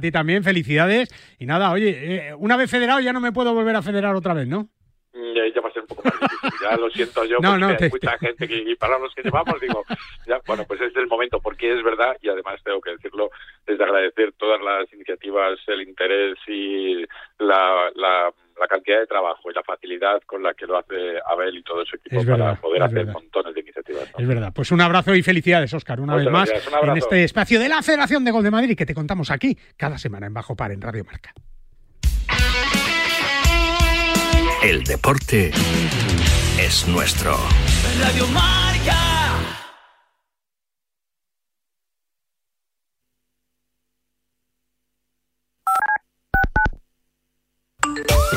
ti también, felicidades. Y nada, oye, eh, una vez federado ya no me puedo volver a federar otra vez, ¿no? Ya, ya va a ser un poco más difícil. Ya lo siento yo, No, porque no, hay mucha gente que, y para los que llevamos, digo, ya, bueno, pues es el momento, porque es verdad, y además tengo que decirlo, es de agradecer todas las iniciativas, el interés y la, la, la cantidad de trabajo y la facilidad con la que lo hace Abel y todo su equipo Es para poder hacer verdad. montones de iniciativas. ¿no? Es verdad. Pues un abrazo y felicidades, Óscar, una Muchas vez más, un en este espacio de la Federación de Gol de Madrid que te contamos aquí cada semana en Bajo Par en Radio Marca. El deporte es nuestro. Radio Marca.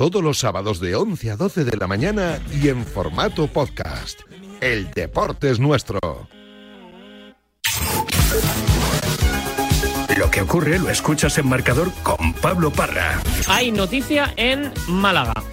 Todos los sábados de 11 a 12 de la mañana y en formato podcast. El deporte es nuestro. Lo que ocurre lo escuchas en marcador con Pablo Parra. Hay noticia en Málaga.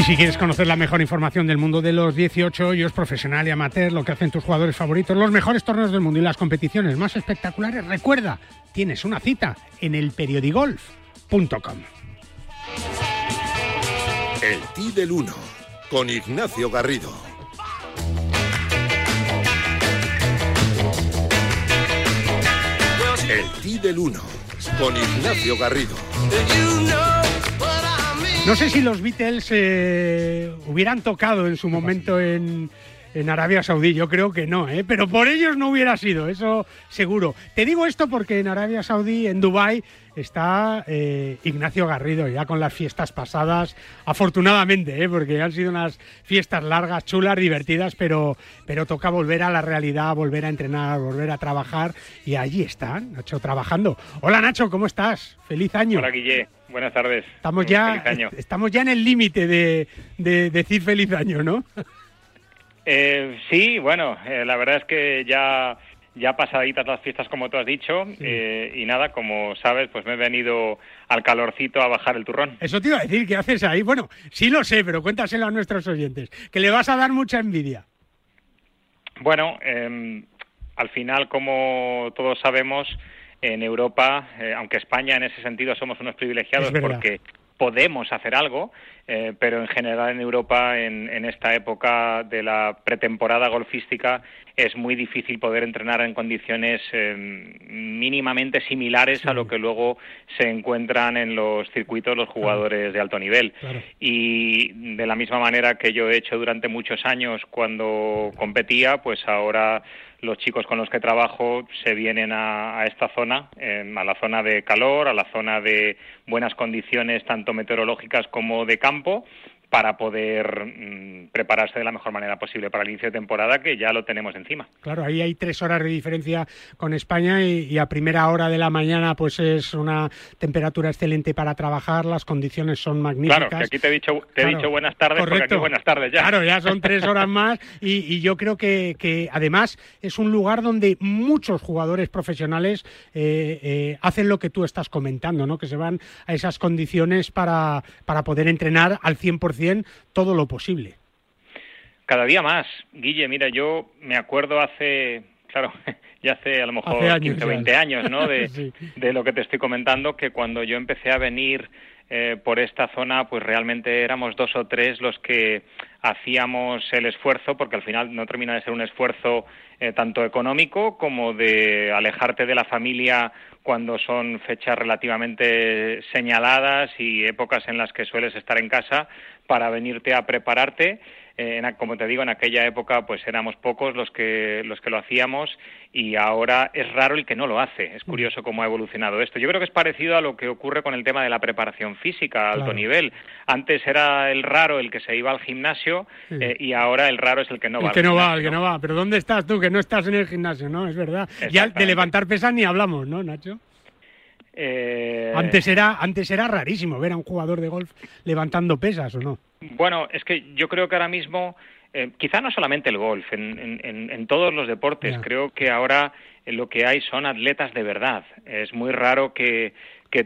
Y si quieres conocer la mejor información del mundo de los 18 hoyos, profesional y amateur, lo que hacen tus jugadores favoritos, los mejores torneos del mundo y las competiciones más espectaculares, recuerda, tienes una cita en el periodigolf.com. El Ti del 1 con Ignacio Garrido. El Ti del 1 con Ignacio Garrido. No sé si los Beatles eh, hubieran tocado en su momento en, en Arabia Saudí, yo creo que no, ¿eh? pero por ellos no hubiera sido, eso seguro. Te digo esto porque en Arabia Saudí, en Dubái, está eh, Ignacio Garrido ya con las fiestas pasadas, afortunadamente, ¿eh? porque han sido unas fiestas largas, chulas, divertidas, pero, pero toca volver a la realidad, volver a entrenar, volver a trabajar y allí están, Nacho, trabajando. Hola Nacho, ¿cómo estás? Feliz año. Hola Guille, buenas tardes. Estamos ya, feliz año. estamos ya en el límite de, de decir feliz año, ¿no? Eh, sí, bueno, eh, la verdad es que ya, ya pasaditas las fiestas como tú has dicho eh, y nada, como sabes, pues me he venido al calorcito a bajar el turrón. Eso te iba a decir, ¿qué haces ahí? Bueno, sí lo sé, pero cuéntaselo a nuestros oyentes, que le vas a dar mucha envidia. Bueno, eh, al final, como todos sabemos, en Europa, eh, aunque España en ese sentido somos unos privilegiados porque podemos hacer algo, eh, pero en general en Europa, en, en esta época de la pretemporada golfística, es muy difícil poder entrenar en condiciones eh, mínimamente similares a lo que luego se encuentran en los circuitos los jugadores de alto nivel. Y de la misma manera que yo he hecho durante muchos años cuando competía, pues ahora los chicos con los que trabajo se vienen a, esta zona, eh, a la zona de calor, a la zona de buenas condiciones tanto meteorológicas como de campo, para poder mm, prepararse de la mejor manera posible para el inicio de temporada, que ya lo tenemos encima. Claro, ahí hay tres horas de diferencia con España y, a primera hora de la mañana pues es una temperatura excelente para trabajar, las condiciones son magníficas. Claro, que aquí te he dicho, te he dicho buenas tardes, porque aquí buenas tardes ya. Claro, ya son tres horas más y, yo creo que, que, además es un lugar donde muchos jugadores profesionales eh, eh, hacen lo que tú estás comentando, ¿no? que se van a esas condiciones para, para poder entrenar al 100% todo lo posible. Cada día más. Guille, mira, yo me acuerdo hace, claro, ya hace a lo mejor 15 o 20 años, ¿no? De, de lo que te estoy comentando, que cuando yo empecé a venir eh, por esta zona, pues realmente éramos dos o tres los que hacíamos el esfuerzo, porque al final no termina de ser un esfuerzo eh, tanto económico como de alejarte de la familia cuando son fechas relativamente señaladas y épocas en las que sueles estar en casa para venirte a prepararte eh, como te digo, en aquella época pues éramos pocos los que, los que lo hacíamos y ahora es raro el que no lo hace. Es curioso cómo ha evolucionado esto. Yo creo que es parecido a lo que ocurre con el tema de la preparación física a alto nivel. Antes era el raro el que se iba al gimnasio eh, y ahora el raro es el que no va. El que no va, el que no va. Pero ¿dónde estás tú? Que no estás en el gimnasio, ¿no? Es verdad. Ya de levantar pesas ni hablamos, ¿no, Nacho? Eh, antes era antes era rarísimo ver a un jugador de golf levantando pesas o no. Bueno, es que yo creo que ahora mismo, eh, quizá no solamente el golf, en, todos los deportes, creo que ahora eh, lo que hay son atletas de verdad. Es muy raro que,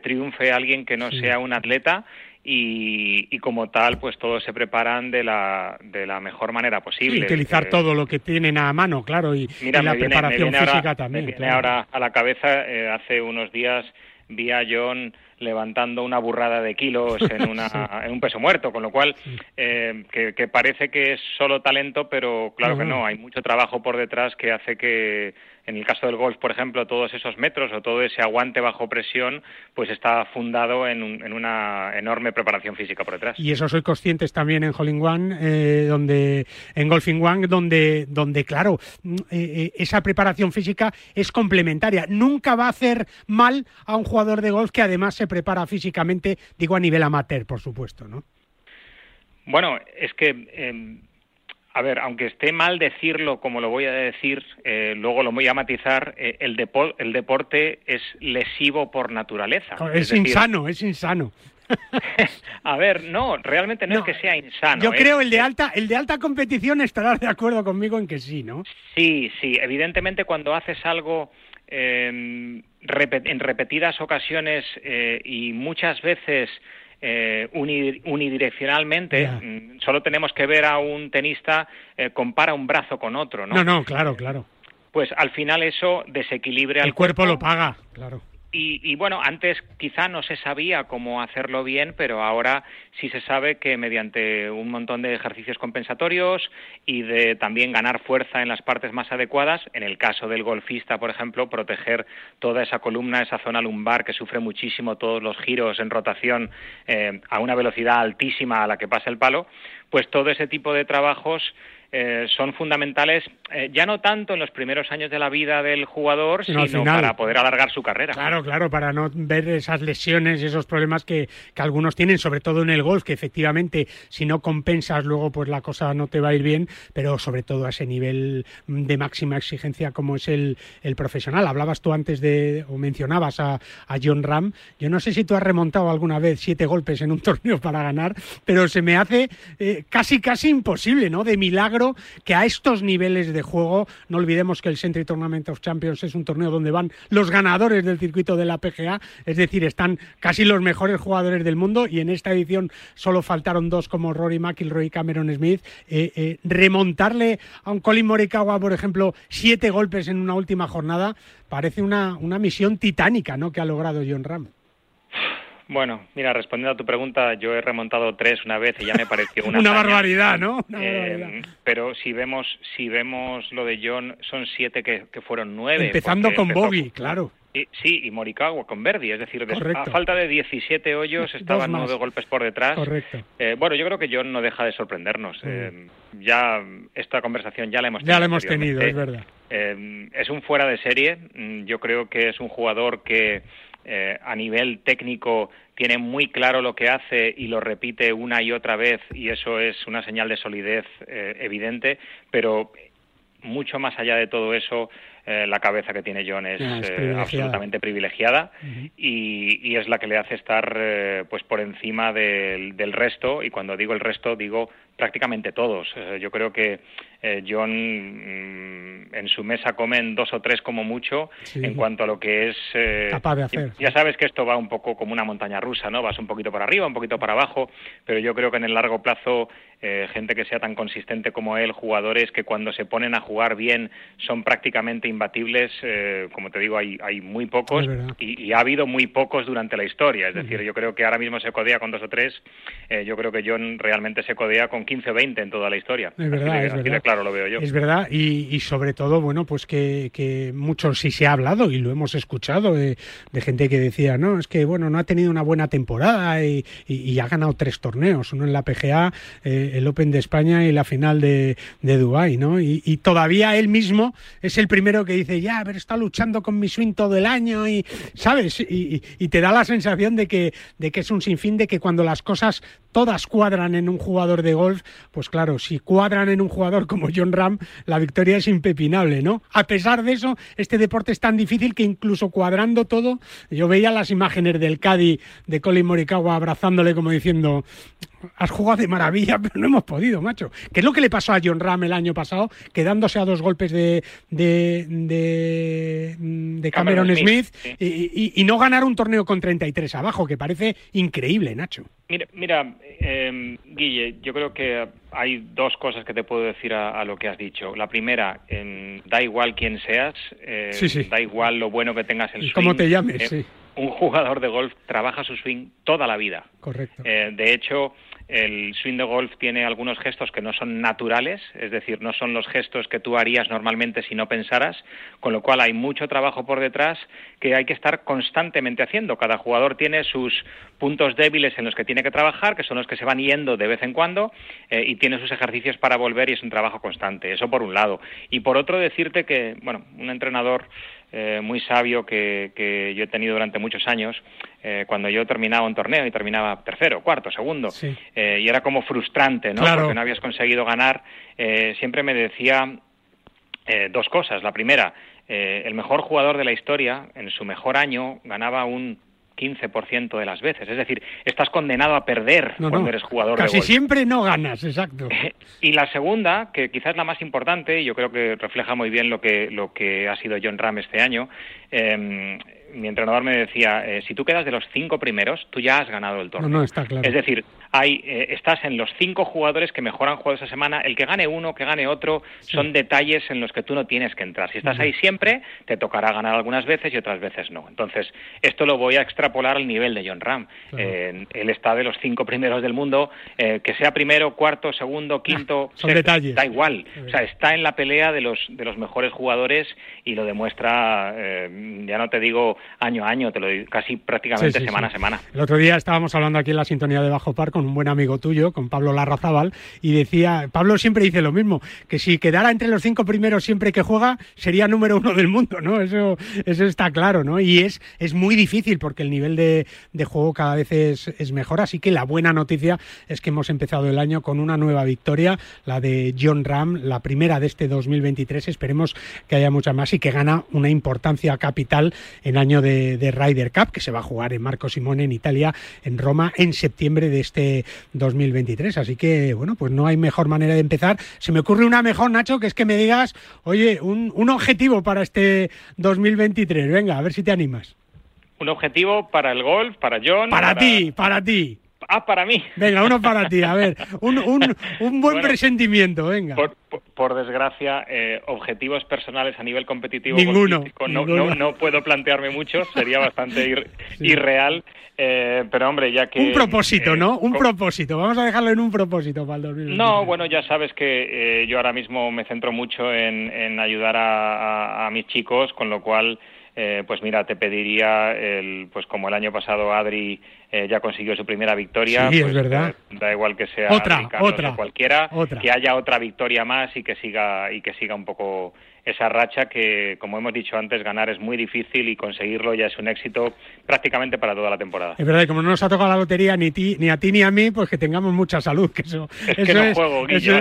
triunfe alguien que no sea un atleta y, como tal, pues todos se preparan de la, de la mejor manera posible. Y utilizar todo lo que tienen a mano, claro, y, la preparación física también. Me viene ahora a la cabeza, eh, hace unos días vi a John levantando una burrada de kilos en, una, en un peso muerto, con lo cual eh, que, parece que es solo talento, pero claro que no, hay mucho trabajo por detrás que hace que en el caso del golf, por ejemplo, todos esos metros o todo ese aguante bajo presión, pues está fundado en, una enorme preparación física por detrás. Y eso soy conscientes también en Holling One, eh, donde, en Golfing One, donde, donde claro, mm, eh, eh, esa preparación física es complementaria. Nunca va a hacer mal a un jugador de golf que además se prepara físicamente, digo a nivel amateur, por supuesto, ¿no? Bueno, es que em, a ver, aunque esté mal decirlo como lo voy a decir, eh, luego lo voy a matizar, eh, el, el deporte es lesivo por naturaleza. Es, insano, es insano. a ver, no, realmente no, es que sea insano. Yo creo el de alta, el de alta competición estarás de acuerdo conmigo en que sí, ¿no? Sí, sí. Evidentemente cuando haces algo en repetidas ocasiones eh, y muchas veces eh, unidireccionalmente. Mm, solo tenemos que ver a un tenista eh, compara un brazo con otro, ¿no? No, no, claro, claro. Pues al final eso desequilibra el cuerpo. lo paga, claro. Y, bueno, antes quizá no se sabía cómo hacerlo bien, pero ahora sí se sabe que mediante un montón de ejercicios compensatorios y de también ganar fuerza en las partes más adecuadas, en el caso del golfista, por ejemplo, proteger toda esa columna, esa zona lumbar que sufre muchísimo todos los giros en rotación eh, a una velocidad altísima a la que pasa el palo, pues todo ese tipo de trabajos eh, son fundamentales eh, ya no tanto en los primeros años de la vida del jugador, sino, para poder alargar su carrera. Claro, claro, para no ver esas lesiones y esos problemas que, algunos tienen, sobre todo en el golf, que efectivamente si no compensas luego pues la cosa no te va a ir bien, pero sobre todo a ese nivel de máxima exigencia como es el, profesional. Hablabas tú antes de, o mencionabas a, John Ram, yo no sé si tú has remontado alguna vez siete golpes en un torneo para ganar, pero se me hace eh, casi, casi imposible, ¿no? De milagro que a estos niveles de juego, no olvidemos que el Century Tournament of Champions es un torneo donde van los ganadores del circuito de la PGA, es decir, están casi los mejores jugadores del mundo y en esta edición solo faltaron dos como Rory McIlroy y Cameron Smith. Eh, eh, remontarle a un Colin Morikawa, por ejemplo, siete golpes en una última jornada, parece una, una misión titánica ¿no? que ha logrado John Ram. Bueno, mira, respondiendo a tu pregunta, yo he remontado tres una vez y ya me pareció una, una barbaridad, ¿no? Eh, pero si vemos, si vemos lo de John, son siete que, fueron nueve. Empezando con Boggy, claro. sí, y Morikawa con Verdi, es decir, a falta de 17 hoyos estaban nueve golpes por detrás. Correcto. Eh, bueno, yo creo que John no deja de sorprendernos. Mm. Eh, ya esta conversación ya la hemos tenido. Ya la hemos tenido, es verdad. Eh, es un fuera de serie. Mm, yo creo que es un jugador que eh, a nivel técnico tiene muy claro lo que hace y lo repite una y otra vez y eso es una señal de solidez eh, evidente, pero mucho más allá de todo eso, eh, la cabeza que tiene John es, Ah, es eh, privilegiada. absolutamente privilegiada y, y es la que le hace estar pues por encima del, del resto y cuando digo el resto digo prácticamente todos. Eh, yo creo que eh, John mm, en su mesa comen dos o tres como mucho Sí. en cuanto a lo que es eh, Capaz de hacer. ya sabes que esto va un poco como una montaña rusa, ¿no? Vas un poquito para arriba, un poquito para abajo, pero yo creo que en el largo plazo eh, gente que sea tan consistente como él, jugadores que cuando se ponen a jugar bien son prácticamente imbatibles, eh, como te digo, hay, hay muy pocos y, y ha habido muy pocos durante la historia. Es decir, yo creo que ahora mismo se codea con dos o tres, yo creo que John realmente se codea con 15 o 20 en toda la historia. Es verdad, así de, es así de verdad. claro lo veo yo. Es verdad, y, y sobre todo, bueno, pues que, que mucho sí se ha hablado y lo hemos escuchado de, de gente que decía, no, es que, bueno, no ha tenido una buena temporada y, y- y ha ganado tres torneos, uno en la PGA, eh, el Open de España y la final de, de Dubái, ¿no? Y, todavía él mismo es el primero que dice, ya, pero está luchando con mi swing todo el año y, ¿sabes? Y te da la sensación de que, de que es un sinfín, de que cuando las cosas todas cuadran en un jugador de golf, pues claro, si cuadran en un jugador como John Ram, la victoria es impepinable, ¿no? A pesar de eso, este deporte es tan difícil que incluso cuadrando todo, yo veía las imágenes del Caddy de Colin Morikawa abrazándole como diciendo, has jugado de maravilla, pero no hemos podido, macho. ¿Qué es lo que le pasó a John Ram el año pasado, quedándose a dos golpes de, de, de, de Cameron, Cameron Smith, Smith, y, y- y no ganar un torneo con 33 abajo, que parece increíble, Nacho. Mira, mira eh, Guille, yo creo que hay dos cosas que te puedo decir a, a lo que has dicho. La primera, em, da igual quién seas, eh, Sí, sí. da igual lo bueno que tengas el swing. cómo te llames, eh, sí. Un jugador de golf trabaja su swing toda la vida. Correcto. Eh, de hecho, el swing de golf tiene algunos gestos que no son naturales, es decir, no son los gestos que tú harías normalmente si no pensaras, con lo cual hay mucho trabajo por detrás que hay que estar constantemente haciendo. Cada jugador tiene sus puntos débiles en los que tiene que trabajar, que son los que se van yendo de vez en cuando, eh, y tiene sus ejercicios para volver y es un trabajo constante. Eso por un lado. Y por otro, decirte que, bueno, un entrenador eh, muy sabio que, que yo he tenido durante muchos años, eh, cuando yo terminaba un torneo y terminaba tercero, cuarto, segundo, eh, y era como frustrante, ¿no? Claro. Porque no habías conseguido ganar, eh, siempre me decía eh, dos cosas. La primera, eh, el mejor jugador de la historia, en su mejor año, ganaba un 15% de las veces. Es decir, estás condenado a perder No, cuando no, eres jugador Casi de golf. siempre no ganas, exacto. Y la segunda, que quizás es la más importante, y yo creo que refleja muy bien lo que, lo que ha sido John Ram este año, eh, mi entrenador me decía, eh, si tú quedas de los cinco primeros, tú ya has ganado el No, torneo. no, está claro. Es decir, hay, eh, estás en los cinco jugadores que mejor han jugado esa semana. El que gane uno, que gane otro, son detalles en los que tú no tienes que entrar. Si estás ahí siempre, te tocará ganar algunas veces y otras veces no. Entonces, esto lo voy a extrapolar al nivel de John Ram. Eh, él está de los cinco primeros del mundo, eh, que sea primero, cuarto, segundo, quinto, son sexto, detalles. da igual. O sea, está en la pelea de los de los mejores jugadores y lo demuestra, eh, ya no te digo año a año, te lo digo casi prácticamente Sí, sí, semana sí. a semana. El otro día estábamos hablando aquí en la sintonía de Bajo Par con un buen amigo tuyo, con Pablo Larrazábal, y decía, Pablo siempre dice lo mismo, que si quedara entre los cinco primeros siempre que juega, sería número uno del mundo, ¿no? Eso, eso está claro, ¿no? Y es, es muy difícil porque el nivel de, de juego cada vez es, es mejor, así que la buena noticia es que hemos empezado el año con una nueva victoria, la de John Ram, la primera de este 2023, esperemos que haya muchas más y que gana una importancia capital en año de, de Ryder Cup, que se va a jugar en Marco Simone en Italia, en Roma, en septiembre de este 2023. Así que, bueno, pues no hay mejor manera de empezar. Se me ocurre una mejor, Nacho, que es que me digas, oye, un, un objetivo para este 2023. Venga, a ver si te animas. Un objetivo para el golf, para John. Para ti, para ti. Ah, para mí. Venga, uno para ti. A ver, un, un, un buen Bueno, presentimiento, venga. Por, por- por desgracia, eh, objetivos personales a nivel competitivo Ninguno, no, no, no puedo plantearme muchos, sería bastante ir- irreal. eh, pero hombre, ya que... Un propósito, eh, ¿no? Un propósito. Vamos a dejarlo en un propósito para el 2023. No, bueno, ya sabes que eh, yo ahora mismo me centro mucho en, en ayudar a, a- a mis chicos, con lo cual, eh, pues mira, te pediría, el, pues como el año pasado Adri eh, ya consiguió su primera victoria, Sí, es pues, verdad. eh, da igual que sea Otra, otra, o cualquiera, otra. que haya otra victoria más y que siga y que siga un poco esa racha que, como hemos dicho antes, ganar es muy difícil y conseguirlo ya es un éxito prácticamente para toda la temporada. Es verdad, y como no nos ha tocado la lotería ni, ti, ni a ti ni a mí, pues que tengamos mucha salud. Que eso, es que no juego, Guillo,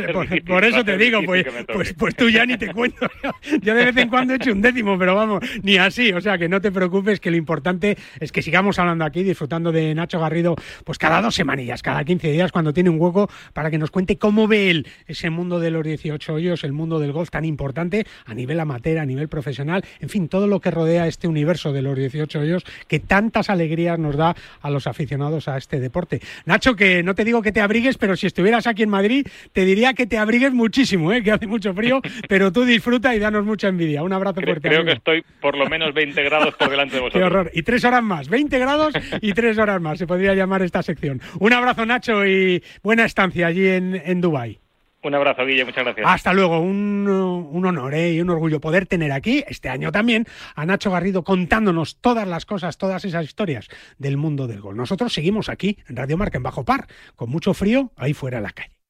por, eso te digo, pues, pues, pues, tú ya ni te cuento. Yo de vez en cuando he hecho un décimo, pero vamos, ni así. O sea, que no te preocupes, que lo importante es que sigamos hablando aquí, disfrutando de Nacho Garrido, pues cada dos semanillas, cada 15 días, cuando tiene un hueco, para que nos cuente cómo ve él ese mundo de los 18 hoyos, el mundo del golf tan importante a nivel amateur, a nivel profesional, en fin, todo lo que rodea este universo de los 18 hoyos que tantas alegrías nos da a los aficionados a este deporte. Nacho, que no te digo que te abrigues, pero si estuvieras aquí en Madrid, te diría que te abrigues muchísimo, ¿eh? que hace mucho frío, pero tú disfruta y danos mucha envidia. Un abrazo fuerte. Creo que estoy por lo menos 20 grados por delante de vosotros. Qué horror. Y tres horas más, 20 grados y tres horas más, se podría llamar esta sección. Un abrazo, Nacho, y buena estancia allí en, en Dubái. Un abrazo, Guille, muchas gracias. Hasta luego, un, un honor ¿eh? y un orgullo poder tener aquí, este año también, a Nacho Garrido contándonos todas las cosas, todas esas historias del mundo del gol. Nosotros seguimos aquí en Radio Marca, en Bajo Par, con mucho frío ahí fuera en la calle.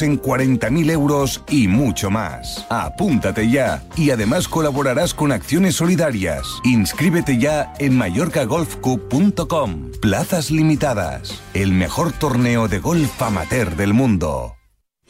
en 40.000 euros y mucho más. Apúntate ya y además colaborarás con acciones solidarias. Inscríbete ya en mallorcagolfcup.com. Plazas limitadas. El mejor torneo de golf amateur del mundo.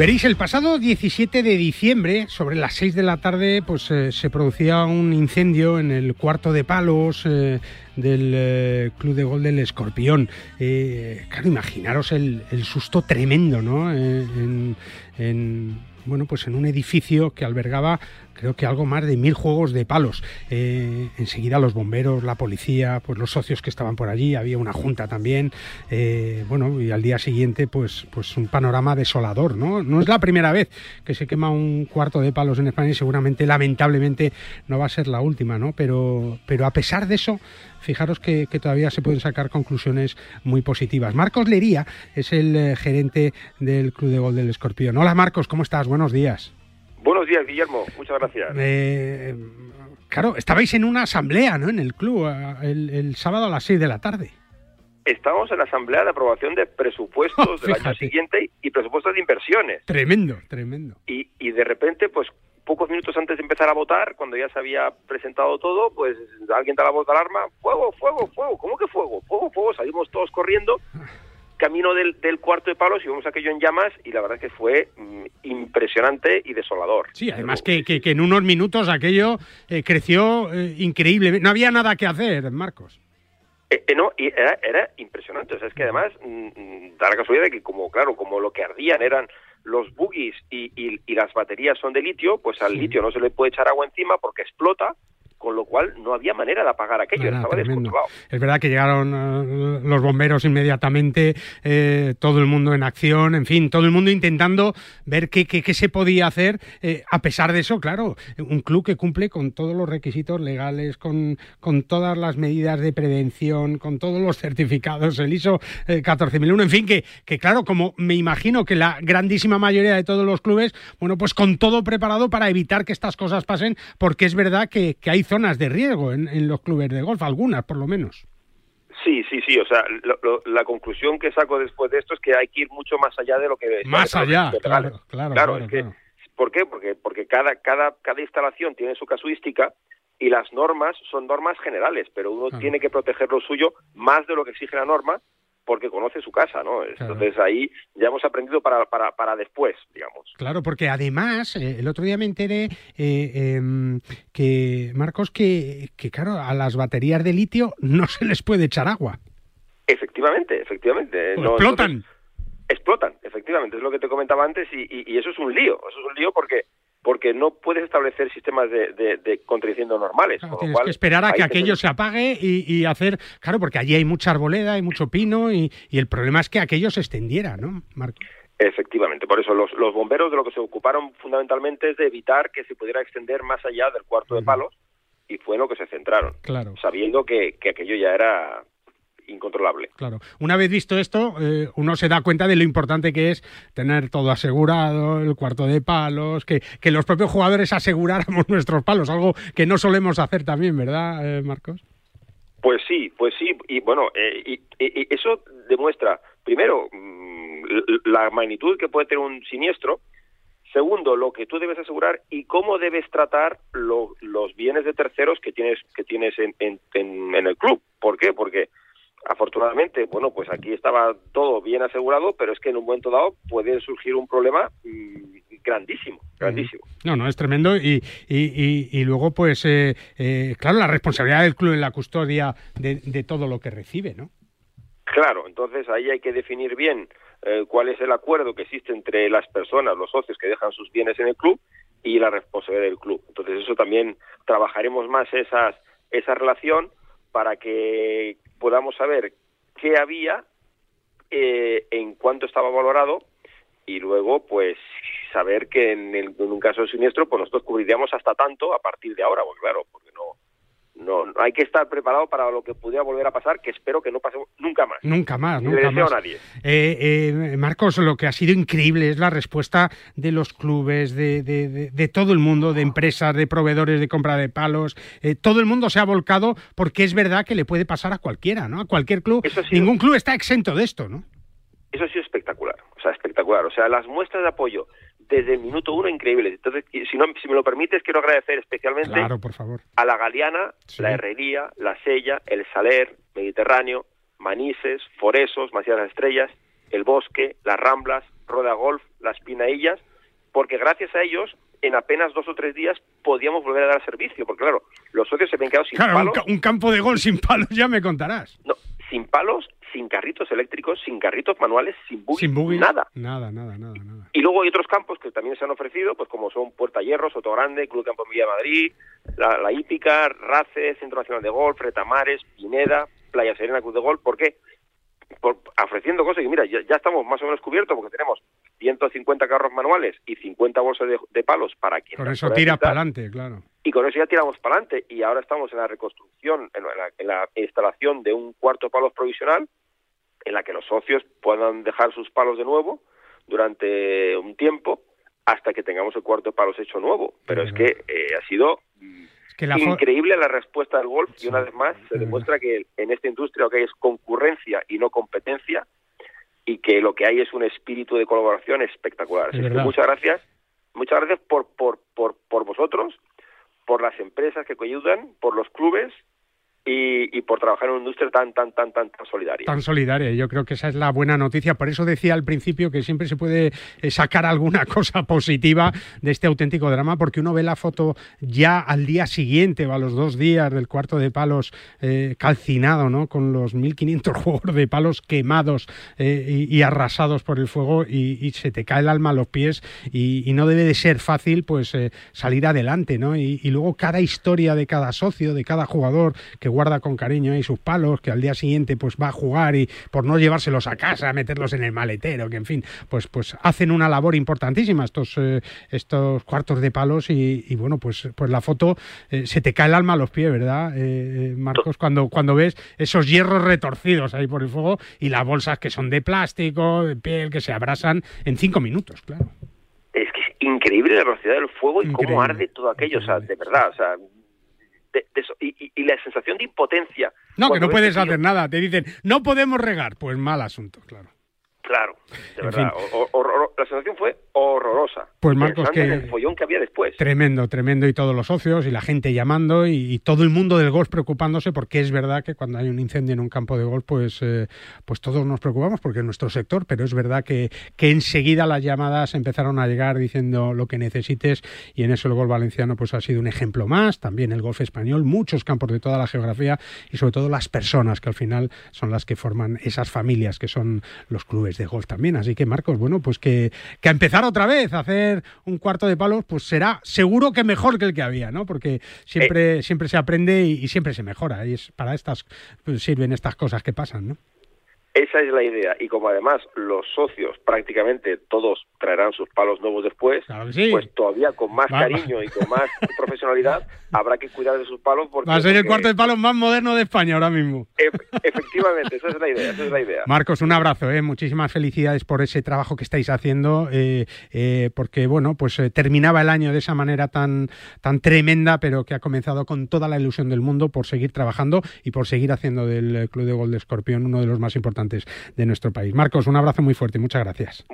Veréis, el pasado 17 de diciembre, sobre las 6 de la tarde, pues eh, se producía un incendio en el cuarto de palos eh, del eh, Club de Gol del Escorpión. claro, imaginaros el, susto tremendo, ¿no? Bueno, pues en un edificio que albergaba creo que algo más de mil juegos de palos. Eh, enseguida los bomberos, la policía, pues los socios que estaban por allí, había una junta también. Eh, bueno, y al día siguiente, pues, pues un panorama desolador, ¿no? No es la primera vez que se quema un cuarto de palos en España y seguramente, lamentablemente, no va a ser la última, ¿no? Pero, pero a pesar de eso, fijaros que, todavía se pueden sacar conclusiones muy positivas. Marcos Lería es el eh, gerente del Club de Gol del Escorpión. Hola Marcos, ¿cómo estás? Buenos días. Buenos días, Guillermo. Muchas gracias. Eh, claro, estabais en una asamblea, ¿no? En el club, el, sábado a las 6 de la tarde. Estamos en la asamblea de aprobación de presupuestos del año siguiente y presupuestos de inversiones. Tremendo, tremendo. Y, y de repente, pues pocos minutos antes de empezar a votar, cuando ya se había presentado todo, pues alguien da la voz de alarma, fuego, fuego, fuego, ¿cómo que fuego? Fuego, fuego, salimos todos corriendo camino del, cuarto de palos y vimos aquello en llamas y la verdad es que fue mm, impresionante y desolador. Sí, además que, que, en unos minutos aquello eh, creció eh, increíble. No había nada que hacer, Marcos. Eh, no, y era, era, impresionante. O sea, es que además mm, mm, da la casualidad de que como, claro, como lo que ardían eran los buggies y, y, las baterías son de litio, pues al litio no se le puede echar agua encima porque explota con lo cual no había manera de apagar aquello, estaba descontrolado. Es verdad que llegaron eh, los bomberos inmediatamente, eh, todo el mundo en acción, en fin, todo el mundo intentando ver qué, qué, se podía hacer. Eh, a pesar de eso, claro, un club que cumple con todos los requisitos legales, con, con todas las medidas de prevención, con todos los certificados, el ISO 14001, en fin, que, que claro, como me imagino que la grandísima mayoría de todos los clubes, bueno, pues con todo preparado para evitar que estas cosas pasen, porque es verdad que, que hay zonas de riesgo en, en los clubes de golf, algunas por lo menos. Sí, sí, sí. O sea, la conclusión que saco después de esto es que hay que ir mucho más allá de lo que... Más allá, claro, claro, claro, es que, ¿Por qué? Porque, porque cada, cada, cada instalación tiene su casuística y las normas son normas generales, pero uno tiene que proteger lo suyo más de lo que exige la norma porque conoce su casa, ¿no? Entonces ahí ya hemos aprendido para, para, para después, digamos. Claro, porque además, eh, el otro día me enteré eh, em, que, Marcos, que, que claro, a las baterías de litio no se les puede echar agua. Efectivamente, efectivamente. Pues explotan. explotan, efectivamente, es lo que te comentaba antes y, y, eso es un lío, eso es un lío porque porque no puedes establecer sistemas de, de, normales. tienes que esperar a que aquello se apague y, hacer, claro, porque allí hay mucha arboleda, hay mucho pino y, el problema es que aquello se extendiera, ¿no, Marco? Efectivamente, por eso los, los, bomberos de lo que se ocuparon fundamentalmente es de evitar que se pudiera extender más allá del cuarto de palos y fue en lo que se centraron, claro. sabiendo que, que aquello ya era incontrolable. Claro. Una vez visto esto, eh, uno se da cuenta de lo importante que es tener todo asegurado, el cuarto de palos, que, que los propios jugadores aseguráramos nuestros palos, algo que no solemos hacer también, ¿verdad, eh, Marcos? Pues sí, pues sí, y bueno, eh, y, eso demuestra, primero, mm, la magnitud que puede tener un siniestro, Segundo, lo que tú debes asegurar y cómo debes tratar los bienes de terceros que tienes que tienes en, en, en, el club. ¿Por qué? Porque afortunadamente, bueno, pues aquí estaba todo bien asegurado, pero es que en un momento dado puede surgir un problema mm, grandísimo, grandísimo. No, no, es tremendo y, y, y, luego, pues, eh, eh, claro, la responsabilidad del club en la custodia de, todo lo que recibe, ¿no? Claro, entonces ahí hay que definir bien eh, cuál es el acuerdo que existe entre las personas, los socios que dejan sus bienes en el club y la responsabilidad del club. Entonces eso también trabajaremos más esas, esa relación para que podamos saber qué había, eh, en cuánto estaba valorado y luego pues saber que en, en, un caso de siniestro pues nosotros cubriríamos hasta tanto a partir de ahora, porque claro, porque no no, hay que estar preparado para lo que pudiera volver a pasar, que espero que no pase nunca más. Nunca más, nunca más. nadie. Eh, eh, Marcos, lo que ha sido increíble es la respuesta de los clubes, de, de, de, todo el mundo, de empresas, de proveedores de compra de palos. Eh, todo el mundo se ha volcado porque es verdad que le puede pasar a cualquiera, ¿no? A cualquier club. Ningún club está exento de esto, ¿no? Eso ha sido espectacular, o sea, espectacular. O sea, las muestras de apoyo desde el minuto uno increíbles. Entonces, si, no, si me lo permites, quiero agradecer especialmente por favor. a la Galeana, la Herrería, la Sella, el Saler, Mediterráneo, Manises, Foresos, Macías de las Estrellas, el Bosque, las Ramblas, Roda Golf, las Pinaillas, porque gracias a ellos en apenas dos o tres días podíamos volver a dar servicio, porque claro, los socios se ven quedado sin palos. Un, un, campo de golf sin palos, ya me contarás. No, sin palos sin carritos eléctricos, sin carritos manuales, sin buggy, nada. Nada, nada, nada, Y luego hay otros campos que también se han ofrecido, pues como son Puerta Hierro, Soto Grande, Club Campo Villa Madrid, la, la Hípica, Race, Centro Nacional de Golf, Retamares, Pineda, Playa Serena, Club de Golf. ¿Por qué? Por, ofreciendo cosas y mira, ya, estamos más o menos cubiertos porque tenemos 150 carros manuales y 50 bolsas de, palos para quien... Por eso tira para adelante, claro. Y con eso ya tiramos para adelante. Y ahora estamos en la reconstrucción, en la, en la instalación de un cuarto palos provisional en la que los socios puedan dejar sus palos de nuevo durante un tiempo hasta que tengamos el cuarto palos hecho nuevo. Pero es que eh, ha sido increíble la respuesta del golf y una vez más se demuestra que en esta industria lo que hay es concurrencia y no competencia y que lo que hay es un espíritu de colaboración espectacular. muchas gracias, muchas gracias por, por, por, por vosotros, por las empresas que ayudan, por los clubes y, por trabajar en una industria tan, tan, tan, tan, tan solidaria. Tan solidaria, yo creo que esa es la buena noticia. Por eso decía al principio que siempre se puede eh, sacar alguna cosa positiva de este auténtico drama, porque uno ve la foto ya al día siguiente o a los dos días del cuarto de palos eh, calcinado, ¿no? Con los 1.500 juegos de palos quemados eh, y, arrasados por el fuego y, se te cae el alma a los pies y, no debe de ser fácil, pues, salir adelante, ¿no? Y, luego cada historia de cada socio, de cada jugador que guarda con cariño ahí sus palos, que al día siguiente pues va a jugar y por no llevárselos a casa, meterlos en el maletero, que en fin, pues, pues hacen una labor importantísima estos, eh, estos cuartos de palos y, bueno, pues, pues la foto eh, se te cae el alma a los pies, ¿verdad, eh, Marcos? Cuando, cuando ves esos hierros retorcidos ahí por el fuego y las bolsas que son de plástico, de piel, que se abrasan en cinco minutos, claro. Es que es increíble la velocidad del fuego y cómo arde todo aquello, o sea, de verdad, o sea, y, la sensación de impotencia. No, que no puedes hacer nada. Te dicen, no podemos regar. Pues mal asunto, claro. Claro, de verdad. la sensación fue horrorosa. Pues Marcos, que el follón que había después. Tremendo, tremendo y todos los socios y la gente llamando y, todo el mundo del golf preocupándose porque es verdad que cuando hay un incendio en un campo de golf, pues, eh, pues todos nos preocupamos porque es nuestro sector, pero es verdad que, que enseguida las llamadas empezaron a llegar diciendo lo que necesites y en eso el golf valenciano pues ha sido un ejemplo más, también el golf español, muchos campos de toda la geografía y sobre todo las personas que al final son las que forman esas familias que son los clubes de golf también. Así que, Marcos, bueno, pues que, que a empezar otra vez a hacer un cuarto de palos, pues será seguro que mejor que el que había, ¿no? Porque siempre, eh. siempre se aprende y, siempre se mejora. Y es para estas pues, sirven estas cosas que pasan, ¿no? Esa es la idea. Y como además los socios prácticamente todos traerán sus palos nuevos después, pues todavía con más cariño y con más profesionalidad habrá que cuidar de sus palos. Porque, Va a ser el cuarto de palos más moderno de España ahora mismo. efectivamente, esa es la idea. Esa es la idea. Marcos, un abrazo. ¿eh? Muchísimas felicidades por ese trabajo que estáis haciendo, eh, eh, porque bueno, pues terminaba el año de esa manera tan, tan tremenda, pero que ha comenzado con toda la ilusión del mundo por seguir trabajando y por seguir haciendo del Club de Gol de Escorpión uno de los más importantes de nuestro país. Marcos, un abrazo muy fuerte y muchas gracias.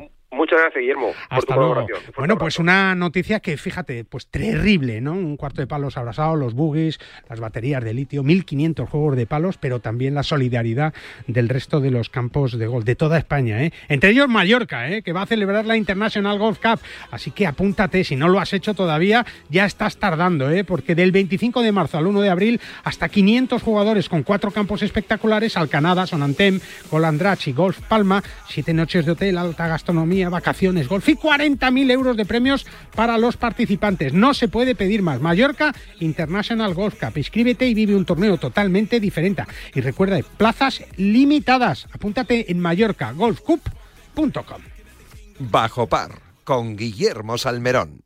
Muchas gracias, Guillermo, Hasta luego. Bueno, pues una noticia que, fíjate, pues terrible, ¿no? Un cuarto de palos abrasados, los buggies, las baterías de litio, 1.500 juegos de palos, pero también la solidaridad del resto de los campos de golf de toda España, ¿eh? Entre ellos Mallorca, ¿eh? Que va a celebrar la International Golf Cup. Así que apúntate, si no lo has hecho todavía, ya estás tardando, ¿eh? Porque del 25 de marzo al 1 de abril, hasta 500 jugadores con cuatro campos espectaculares, Alcanada, Sonantem, Golandrach y Golf Palma, siete noches de hotel, alta gastronomía, vacaciones, golf y 40.000 euros de premios para los participantes. No se puede pedir más. Mallorca International Golf Cup. Inscríbete y vive un torneo totalmente diferente. Y recuerda, plazas limitadas. Apúntate en mallorcagolfcup.com. Bajo par con Guillermo Salmerón.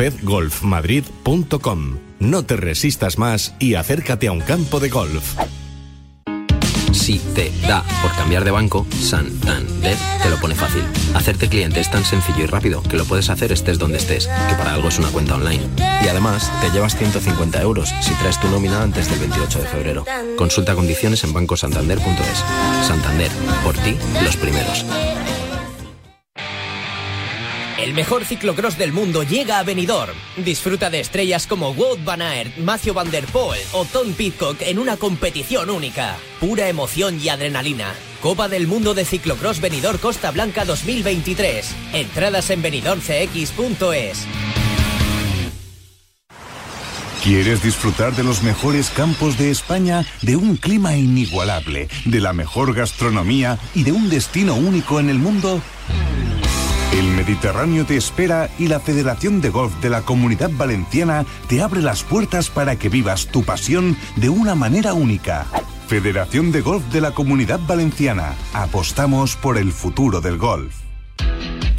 fedgolfmadrid.com. No te resistas más y acércate a un campo de golf. Si te da por cambiar de banco, Santander te lo pone fácil. Hacerte cliente es tan sencillo y rápido que lo puedes hacer estés donde estés, que para algo es una cuenta online. Y además, te llevas 150 euros si traes tu nómina antes del 28 de febrero. Consulta condiciones en bancosantander.es. Santander, por ti, los primeros. El mejor ciclocross del mundo llega a Benidorm. Disfruta de estrellas como Wout van Aert, Matthew van der Poel o Tom Pitcock en una competición única. Pura emoción y adrenalina. Copa del Mundo de Ciclocross Benidorm Costa Blanca 2023. Entradas en benidormcx.es. ¿Quieres disfrutar de los mejores campos de España, de un clima inigualable, de la mejor gastronomía y de un destino único en el mundo? El Mediterráneo te espera y la Federación de Golf de la Comunidad Valenciana te abre las puertas para que vivas tu pasión de una manera única. Federación de Golf de la Comunidad Valenciana. Apostamos por el futuro del golf.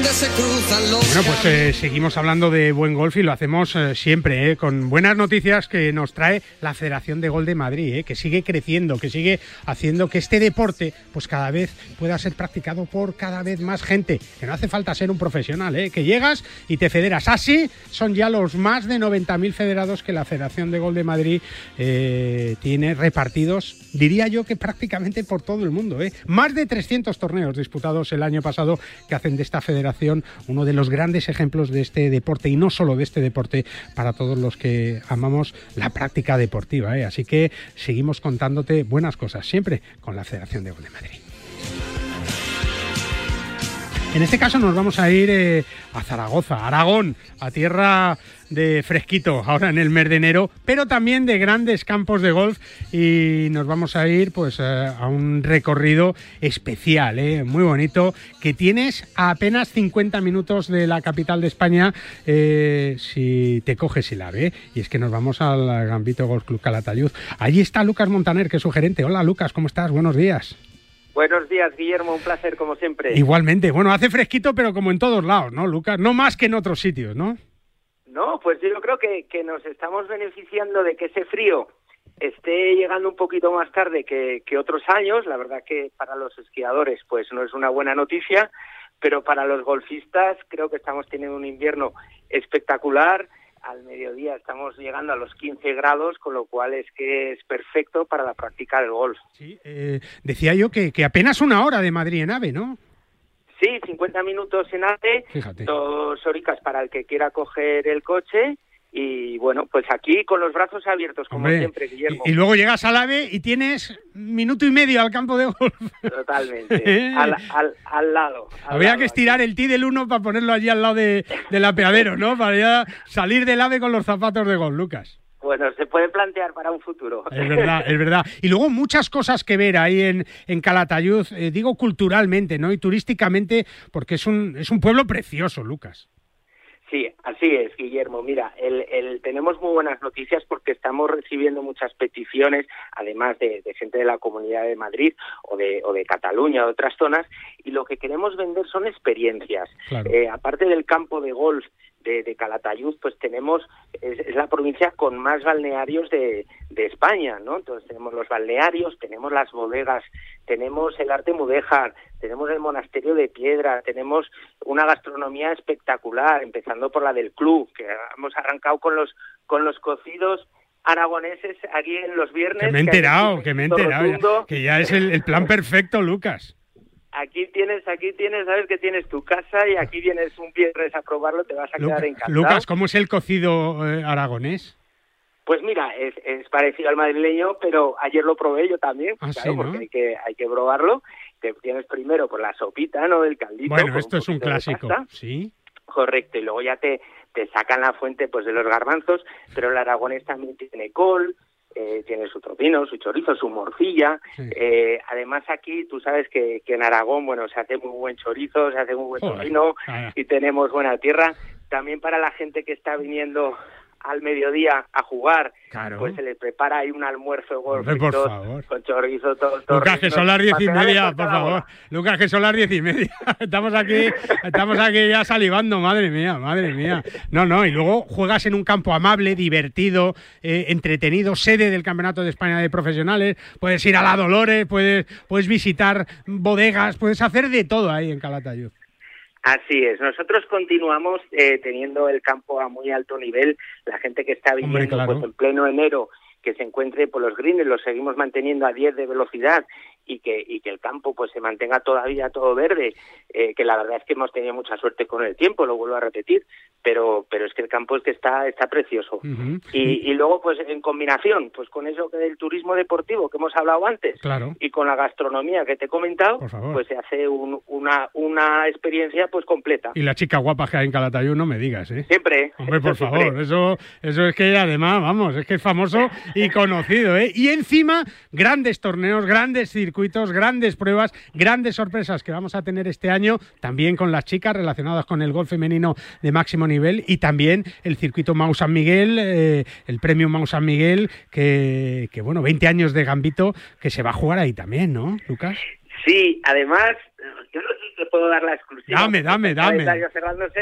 Bueno, pues eh, seguimos hablando de buen golf y lo hacemos eh, siempre, eh, con buenas noticias que nos trae la Federación de Gol de Madrid, que sigue creciendo, que sigue haciendo que este deporte pues cada vez pueda ser practicado por cada vez más gente, que no hace falta ser un profesional, que llegas y te federas. Así son ya los más de 90.000 federados que la Federación de Gol de Madrid tiene repartidos, diría yo que prácticamente por todo el mundo. Más de 300 torneos disputados el año pasado que hacen de esta federación uno de los grandes ejemplos de este deporte y no solo de este deporte para todos los que amamos la práctica deportiva. ¿eh? Así que seguimos contándote buenas cosas siempre con la Federación de Gol de Madrid. En este caso nos vamos a ir eh, a Zaragoza, Aragón, a tierra de fresquito ahora en el mes de enero, pero también de grandes campos de golf y nos vamos a ir pues eh, a un recorrido especial, eh, muy bonito, que tienes a apenas 50 minutos de la capital de España si te coges el ave. Y es que nos vamos al Gambito Golf Club Calatayud. Allí está Lucas Montaner, que es su gerente. Hola Lucas, ¿cómo estás? Buenos días. Buenos días, Guillermo, un placer como siempre. Igualmente, bueno, hace fresquito, pero como en todos lados, ¿no, Lucas? No más que en otros sitios, ¿no? No, pues yo creo que, que nos estamos beneficiando de que ese frío esté llegando un poquito más tarde que, que otros años. La verdad que para los esquiadores, pues no es una buena noticia, pero para los golfistas creo que estamos teniendo un invierno espectacular al mediodía estamos llegando a los 15 grados, con lo cual es que es perfecto para la práctica del golf. Sí, eh, decía yo que, que apenas una hora de Madrid en AVE, ¿no? Sí, 50 minutos en AVE, dos horicas para el que quiera coger el coche y bueno, pues aquí con los brazos abiertos, como siempre, Guillermo. Y, luego llegas al AVE y tienes minuto y medio al campo de golf. Totalmente, al, al, lado. Había que estirar el ti del uno para ponerlo allí al lado de, del apeadero, ¿no? Para ya salir del AVE con los zapatos de golf, Lucas. Bueno, se puede plantear para un futuro. Es verdad, es verdad. Y luego muchas cosas que ver ahí en, en Calatayud, eh, digo culturalmente, ¿no? Y turísticamente, porque es un, es un pueblo precioso, Lucas. Sí, así es, Guillermo. Mira, el, tenemos muy buenas noticias porque estamos recibiendo muchas peticiones, además de, gente de la Comunidad de Madrid o de, o de Cataluña o de otras zonas, y lo que queremos vender son experiencias. Eh, aparte del campo de golf de, Calatayud, pues tenemos, es, la provincia con más balnearios de, de, España, ¿no? Entonces tenemos los balnearios, tenemos las bodegas, tenemos el arte mudéjar, tenemos el monasterio de piedra, tenemos una gastronomía espectacular, empezando por la del club, que hemos arrancado con los, con los cocidos aragoneses aquí en los viernes. Que me he enterado, que, me he enterado, que ya es el plan perfecto, Lucas aquí tienes, aquí tienes, sabes que tienes tu casa y aquí vienes un viernes a probarlo, te vas a quedar encantado. Lucas, ¿cómo es el cocido eh, aragonés? Pues mira, es, es, parecido al madrileño, pero ayer lo probé yo también, ah, claro, porque hay que, hay que probarlo. Te tienes primero por la sopita, ¿no? El caldito. Bueno, esto es un clásico, sí. Correcto, y luego ya te, te sacan la fuente pues de los garbanzos, pero el aragonés también tiene col, eh, tiene su tropino, su chorizo, su morcilla. Eh, además aquí tú sabes que, que, en Aragón, bueno, se hace muy buen chorizo, se hace muy buen tocino y tenemos buena tierra. También para la gente que está viniendo al mediodía a jugar, pues se les prepara ahí un almuerzo con chorizo, todo, Lucas, que son las diez y media, por favor. Lucas, que son las diez y media. estamos aquí, estamos aquí ya salivando, madre mía, madre mía. No, no, y luego juegas en un campo amable, divertido, eh, entretenido, sede del Campeonato de España de Profesionales, puedes ir a la Dolores, puedes, puedes visitar bodegas, puedes hacer de todo ahí en Calatayud. Así es, nosotros continuamos eh, teniendo el campo a muy alto nivel, la gente que está viniendo pues, en pleno enero que se encuentre por los greens, los seguimos manteniendo a 10 de velocidad y que, y que el campo pues se mantenga todavía todo verde, eh, que la verdad es que hemos tenido mucha suerte con el tiempo, lo vuelvo a repetir, pero, pero es que el campo es que está, está precioso. y, y, luego pues en combinación, pues con eso que del turismo deportivo que hemos hablado antes y con la gastronomía que te he comentado, pues se hace una, una experiencia pues completa. Y la chica guapa que hay en Calatayud, no me digas, ¿eh? Siempre. Hombre, por favor, eso, eso es que además, vamos, es que es famoso y conocido, ¿eh? Y encima, grandes torneos, grandes circuitos, grandes pruebas, grandes sorpresas que vamos a tener este año, también con las chicas relacionadas con el golf femenino de máximo nivel y también el circuito Mau San Miguel, eh, el premio Mau San Miguel, que, que, bueno, 20 años de gambito que se va a jugar ahí también, ¿no, Lucas? Sí, además, yo no sé si te puedo dar la exclusiva. Dame, dame, dame.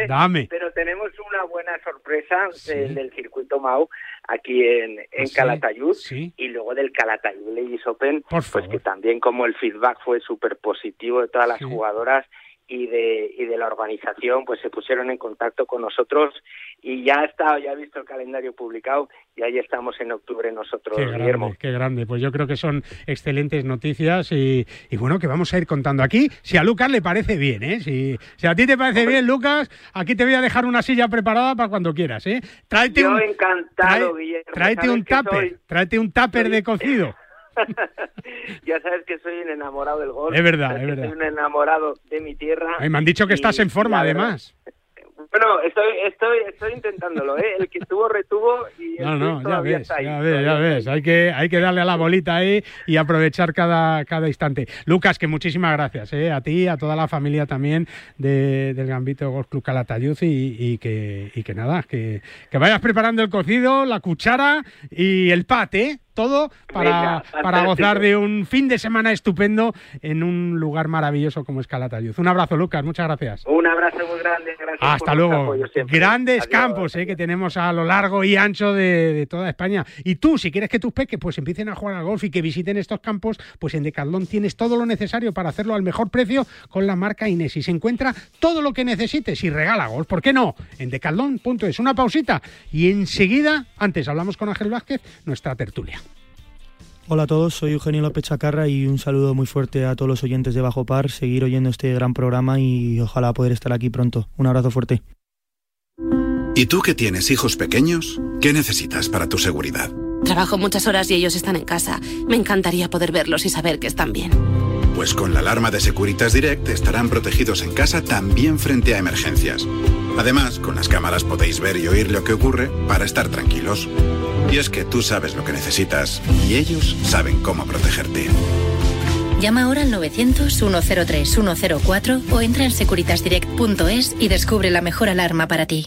dame. Pero tenemos una buena sorpresa del, circuito MAU aquí en, en ¿Ah, Calatayud y luego del Calatayud Ladies Open, pues que también como el feedback fue súper positivo de todas las jugadoras, y de, y de la organización pues se pusieron en contacto con nosotros y ya está, ya he visto el calendario publicado y ahí estamos en octubre nosotros, qué grande, Qué grande, pues yo creo que son excelentes noticias y, y, bueno, que vamos a ir contando aquí. Si a Lucas le parece bien, ¿eh? Si, si a ti te parece bien, Lucas, aquí te voy a dejar una silla preparada para cuando quieras, ¿eh? Tráete yo un, encantado, Guillermo. Tráete un tupper, tráete un tupper de cocido. ya sabes que soy un enamorado del golf. Es verdad, es verdad. Soy un enamorado de mi tierra. me han dicho que estás en forma, además. Bueno, estoy, estoy, estoy intentándolo, ¿eh? El que tuvo, retuvo y No, no, ya ves, ya ves, ya ves. Hay que, hay que darle a la bolita ahí y aprovechar cada, cada instante. Lucas, que muchísimas gracias, ¿eh? A ti, a toda la familia también de, del Gambito Golf Club Calatayud y, y, que, y que nada, que, que vayas preparando el cocido, la cuchara y el pate, ¿eh? Todo para, para gozar de un fin de semana estupendo en un lugar maravilloso como es Calatayud. Un abrazo, Lucas, muchas gracias. Un abrazo muy grande, gracias. Hasta luego. Grandes campos eh, que tenemos a lo largo y ancho de, toda España. Y tú, si quieres que tus peques pues empiecen a jugar al golf y que visiten estos campos, pues en Decathlon tienes todo lo necesario para hacerlo al mejor precio con la marca Inesi. Se encuentra todo lo que necesites y regala golf. ¿Por qué no? En decathlon.es. Una pausita y enseguida, antes hablamos con Ángel Vázquez, nuestra tertulia. Hola a todos, soy Eugenio López Chacarra y un saludo muy fuerte a todos los oyentes de Bajo Par, seguir oyendo este gran programa y ojalá poder estar aquí pronto. Un abrazo fuerte. ¿Y tú que tienes hijos pequeños? ¿Qué necesitas para tu seguridad? Trabajo muchas horas y ellos están en casa. Me encantaría poder verlos y saber que están bien. Pues con la alarma de Securitas Direct estarán protegidos en casa también frente a emergencias. Además, con las cámaras podéis ver y oír lo que ocurre para estar tranquilos. Y es que tú sabes lo que necesitas y ellos saben cómo protegerte. Llama ahora al 900-103-104 o entra en securitasdirect.es y descubre la mejor alarma para ti.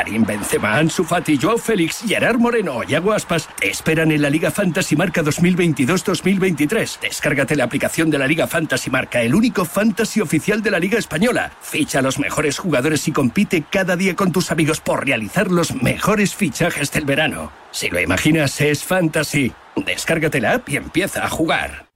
Karim Benzema, Ansu Fati, Joao Félix, Gerard Moreno, Yago Aspas te esperan en la Liga Fantasy Marca 2022-2023. Descárgate la aplicación de la Liga Fantasy Marca, el único fantasy oficial de la Liga Española. Ficha a los mejores jugadores y compite cada día con tus amigos por realizar los mejores fichajes del verano. Si lo imaginas, es fantasy. Descárgate la app y empieza a jugar.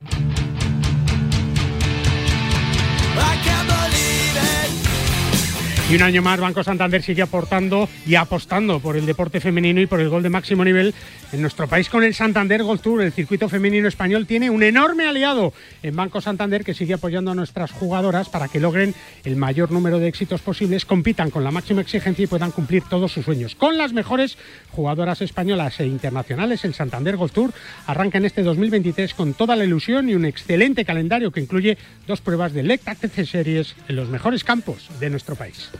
Y un año más Banco Santander sigue aportando y apostando por el deporte femenino y por el gol de máximo nivel en nuestro país con el Santander Gold Tour. El circuito femenino español tiene un enorme aliado en Banco Santander que sigue apoyando a nuestras jugadoras para que logren el mayor número de éxitos posibles, compitan con la máxima exigencia y puedan cumplir todos sus sueños. Con las mejores jugadoras españolas e internacionales, el Santander Gold Tour arranca en este 2023 con toda la ilusión y un excelente calendario que incluye dos pruebas de LEC Series en los mejores campos de nuestro país.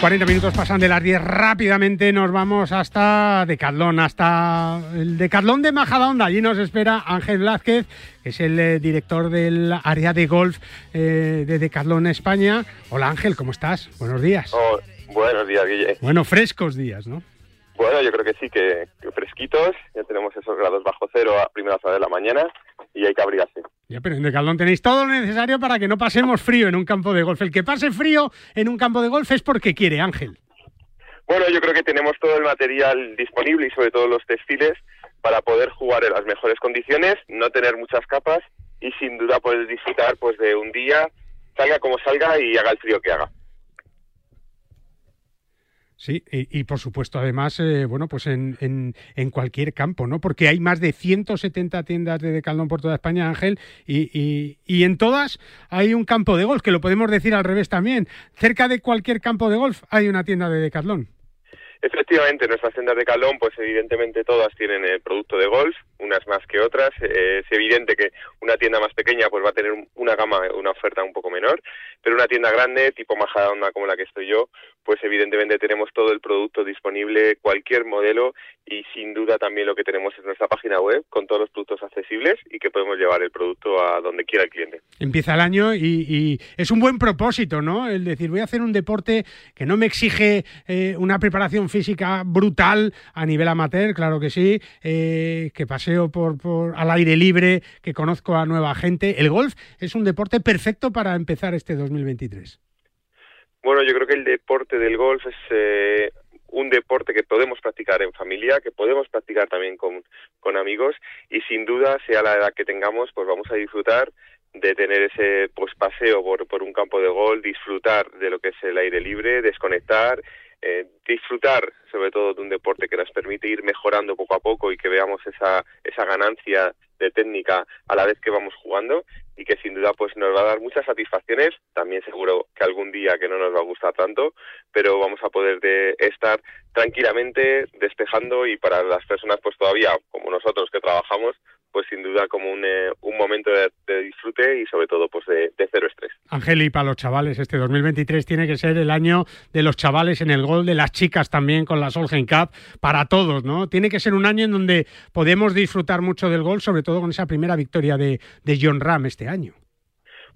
40 minutos pasan de las 10 rápidamente, nos vamos hasta Decathlon, hasta el Decathlon de Majadahonda. Allí nos espera Ángel Blázquez, que es el eh, director del área de golf eh, de Decathlon España. Hola Ángel, ¿cómo estás? Buenos días. Oh, buenos días, Guille. Bueno, frescos días, ¿no? Bueno, yo creo que sí, que, que fresquitos. Ya tenemos esos grados bajo cero a primeras horas de la mañana y hay que abrigarse. Ya, pero en Decathlon tenéis todo lo necesario para que no pasemos frío en un campo de golf. El que pase frío en un campo de golf es porque quiere, Ángel. Bueno, yo creo que tenemos todo el material disponible y sobre todo los textiles para poder jugar en las mejores condiciones, no tener muchas capas y sin duda poder disfrutar pues de un día, salga como salga y haga el frío que haga. Sí, y, por supuesto, además, eh, bueno, pues en, en, en, cualquier campo, ¿no? Porque hay más de 170 tiendas de Decathlon por toda España, Ángel, y, y, en todas hay un campo de golf, que lo podemos decir al revés también. Cerca de cualquier campo de golf hay una tienda de Decathlon. Efectivamente, nuestras tiendas de Calón, pues evidentemente todas tienen el producto de golf, unas más que otras. Eh, es evidente que una tienda más pequeña pues va a tener una gama, una oferta un poco menor, pero una tienda grande, tipo Majadahonda como la que estoy yo, pues evidentemente tenemos todo el producto disponible, cualquier modelo y sin duda también lo que tenemos es nuestra página web con todos los productos accesibles y que podemos llevar el producto a donde quiera el cliente. Empieza el año y, y es un buen propósito, ¿no? El decir, voy a hacer un deporte que no me exige eh, una preparación física brutal a nivel amateur, claro que sí, eh, que paseo por, por, al aire libre, que conozco a nueva gente. El golf es un deporte perfecto para empezar este 2023. Bueno, yo creo que el deporte del golf es eh, un deporte que podemos practicar en familia, que podemos practicar también con, con amigos y sin duda, sea la edad que tengamos, pues vamos a disfrutar de tener ese pues paseo por, por un campo de golf, disfrutar de lo que es el aire libre, desconectar eh, disfrutar sobre todo de un deporte que nos permite ir mejorando poco a poco y que veamos esa, esa ganancia de técnica a la vez que vamos jugando y que sin duda pues nos va a dar muchas satisfacciones, también seguro que algún día que no nos va a gustar tanto, pero vamos a poder de estar tranquilamente despejando y para las personas pues todavía como nosotros que trabajamos pues sin duda como un, eh, un momento de, de, disfrute y sobre todo pues de, de, cero estrés. Ángel, y para los chavales, este 2023 tiene que ser el año de los chavales en el gol, de las chicas también con la Solheim Cup, para todos, ¿no? Tiene que ser un año en donde podemos disfrutar mucho del gol, sobre todo con esa primera victoria de, de John Ram este año.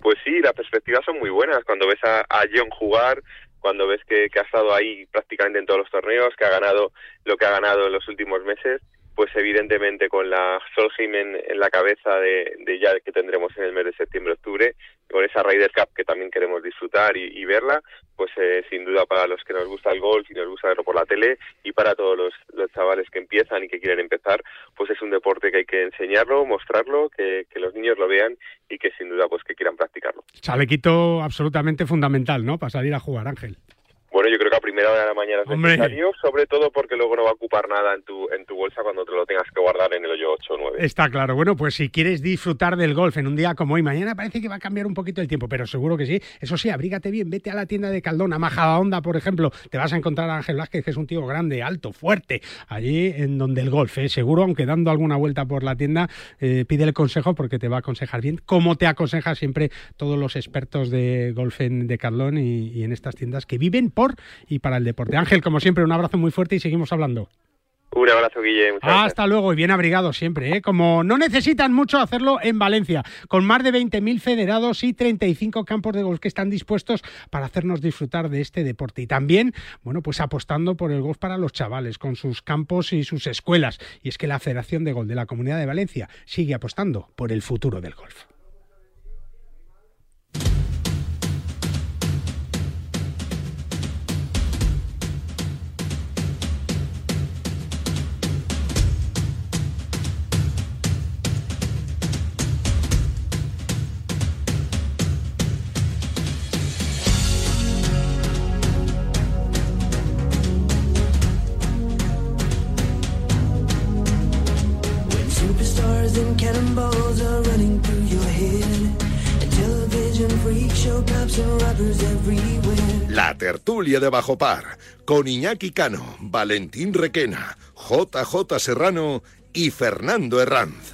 Pues sí, las perspectivas son muy buenas. Cuando ves a, a John jugar, cuando ves que, que ha estado ahí prácticamente en todos los torneos, que ha ganado lo que ha ganado en los últimos meses, pues evidentemente con la Solheim en, en la cabeza de, de, ya que tendremos en el mes de septiembre-octubre, con esa Ryder Cup que también queremos disfrutar y, verla, pues eh, sin duda para los que nos gusta el golf y nos gusta verlo por la tele y para todos los, los, chavales que empiezan y que quieren empezar, pues es un deporte que hay que enseñarlo, mostrarlo, que, que los niños lo vean y que sin duda pues que quieran practicarlo. Chalequito absolutamente fundamental, ¿no? Para salir a jugar, Ángel. Bueno, yo creo que a primera hora de la mañana es Hombre. necesario, sobre todo porque luego no va a ocupar nada en tu, en tu bolsa cuando te lo tengas que guardar en el hoyo 8 o 9. Está claro. Bueno, pues si quieres disfrutar del golf en un día como hoy, mañana parece que va a cambiar un poquito el tiempo, pero seguro que sí. Eso sí, abrígate bien, vete a la tienda de Caldón, a Majadahonda, por ejemplo. Te vas a encontrar a Ángel Vázquez, que es un tío grande, alto, fuerte, allí en donde el golf, ¿eh? seguro, aunque dando alguna vuelta por la tienda, eh, pídele consejo porque te va a aconsejar bien, como te aconseja siempre todos los expertos de golf en Decathlon y, y en estas tiendas que viven por y para el deporte. Ángel, como siempre, un abrazo muy fuerte y seguimos hablando. Un abrazo, Guille. Hasta luego y bien abrigado siempre, ¿eh? Como no necesitan mucho hacerlo en Valencia, con más de 20.000 federados y 35 campos de golf que están dispuestos para hacernos disfrutar de este deporte. Y también, bueno, pues apostando por el golf para los chavales, con sus campos y sus escuelas. Y es que la Federación de Golf de la Comunidad de Valencia sigue apostando por el futuro del golf. La tertulia de Bajo Par, con Iñaki Cano, Valentín Requena, JJ Serrano y Fernando Herranz.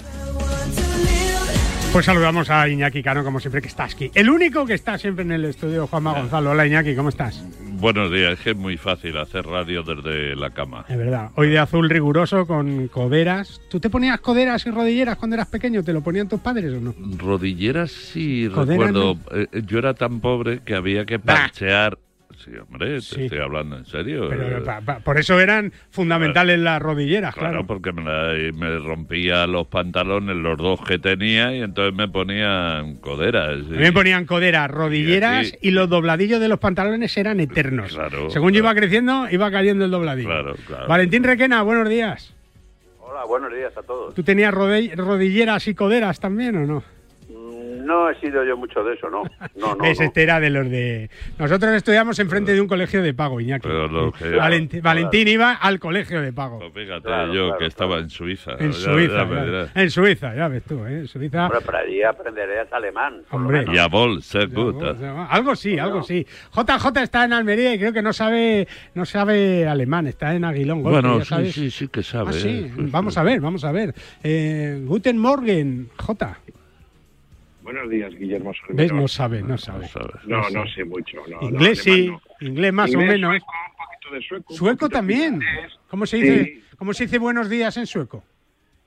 Pues saludamos a Iñaki Cano, como siempre, que está aquí. El único que está siempre en el estudio, Juanma Gonzalo. Hola, Iñaki, ¿cómo estás? Buenos días, es que es muy fácil hacer radio desde la cama. Es verdad. Hoy de azul riguroso con coderas. ¿Tú te ponías coderas y rodilleras cuando eras pequeño? ¿Te lo ponían tus padres o no? Rodilleras sí, Coderas recuerdo. Eh, yo era tan pobre que había que parchear. Sí, hombre, te Sí. estoy hablando en serio. Pero Eh, pa- pa- por eso eran fundamentales las rodilleras, Claro, claro. porque me, la- me rompía los pantalones, los dos que tenía, y entonces me ponían coderas. Me ponían coderas, rodilleras Y así- y, los dobladillos de los pantalones eran eternos. Claro, Según yo iba creciendo, iba cayendo el dobladillo. Claro, claro. Valentín Requena, buenos días. Hola, buenos días a todos. ¿Tú tenías rodilleras y coderas también o no? No he sido yo mucho de eso, ¿no. No, no, Ese no. este era de los de... Nosotros estudiamos enfrente de un colegio de pago, Iñaki. Pero lo que- Valenti- Valentín iba al colegio de pago. Fíjate Claro, yo claro, que estaba en Suiza. En Ya- Suiza, ya en Suiza, ya ves tú, ¿eh? En Suiza... Pero allí aprenderías alemán. Hombre. menos. Jawohl, sehr gut. Algo sí, algo sí. JJ está en Almería y creo que no sabe no sabe alemán, está en Aguilón. Golf, Bueno, sí, sí, sí que sabe. Ah, sí. ¿eh? Vamos a ver, vamos a ver. Eh, Guten Morgen, J. Buenos días, Guillermo ¿Ves? No sabe, no sabe. No, no no sé. mucho. No, Inglés sí, inglés más Inglés, o menos. sueco, un poquito de sueco. un Sueco poquito de también. ¿Cómo se dice? Sí. ¿Cómo se dice buenos días en sueco?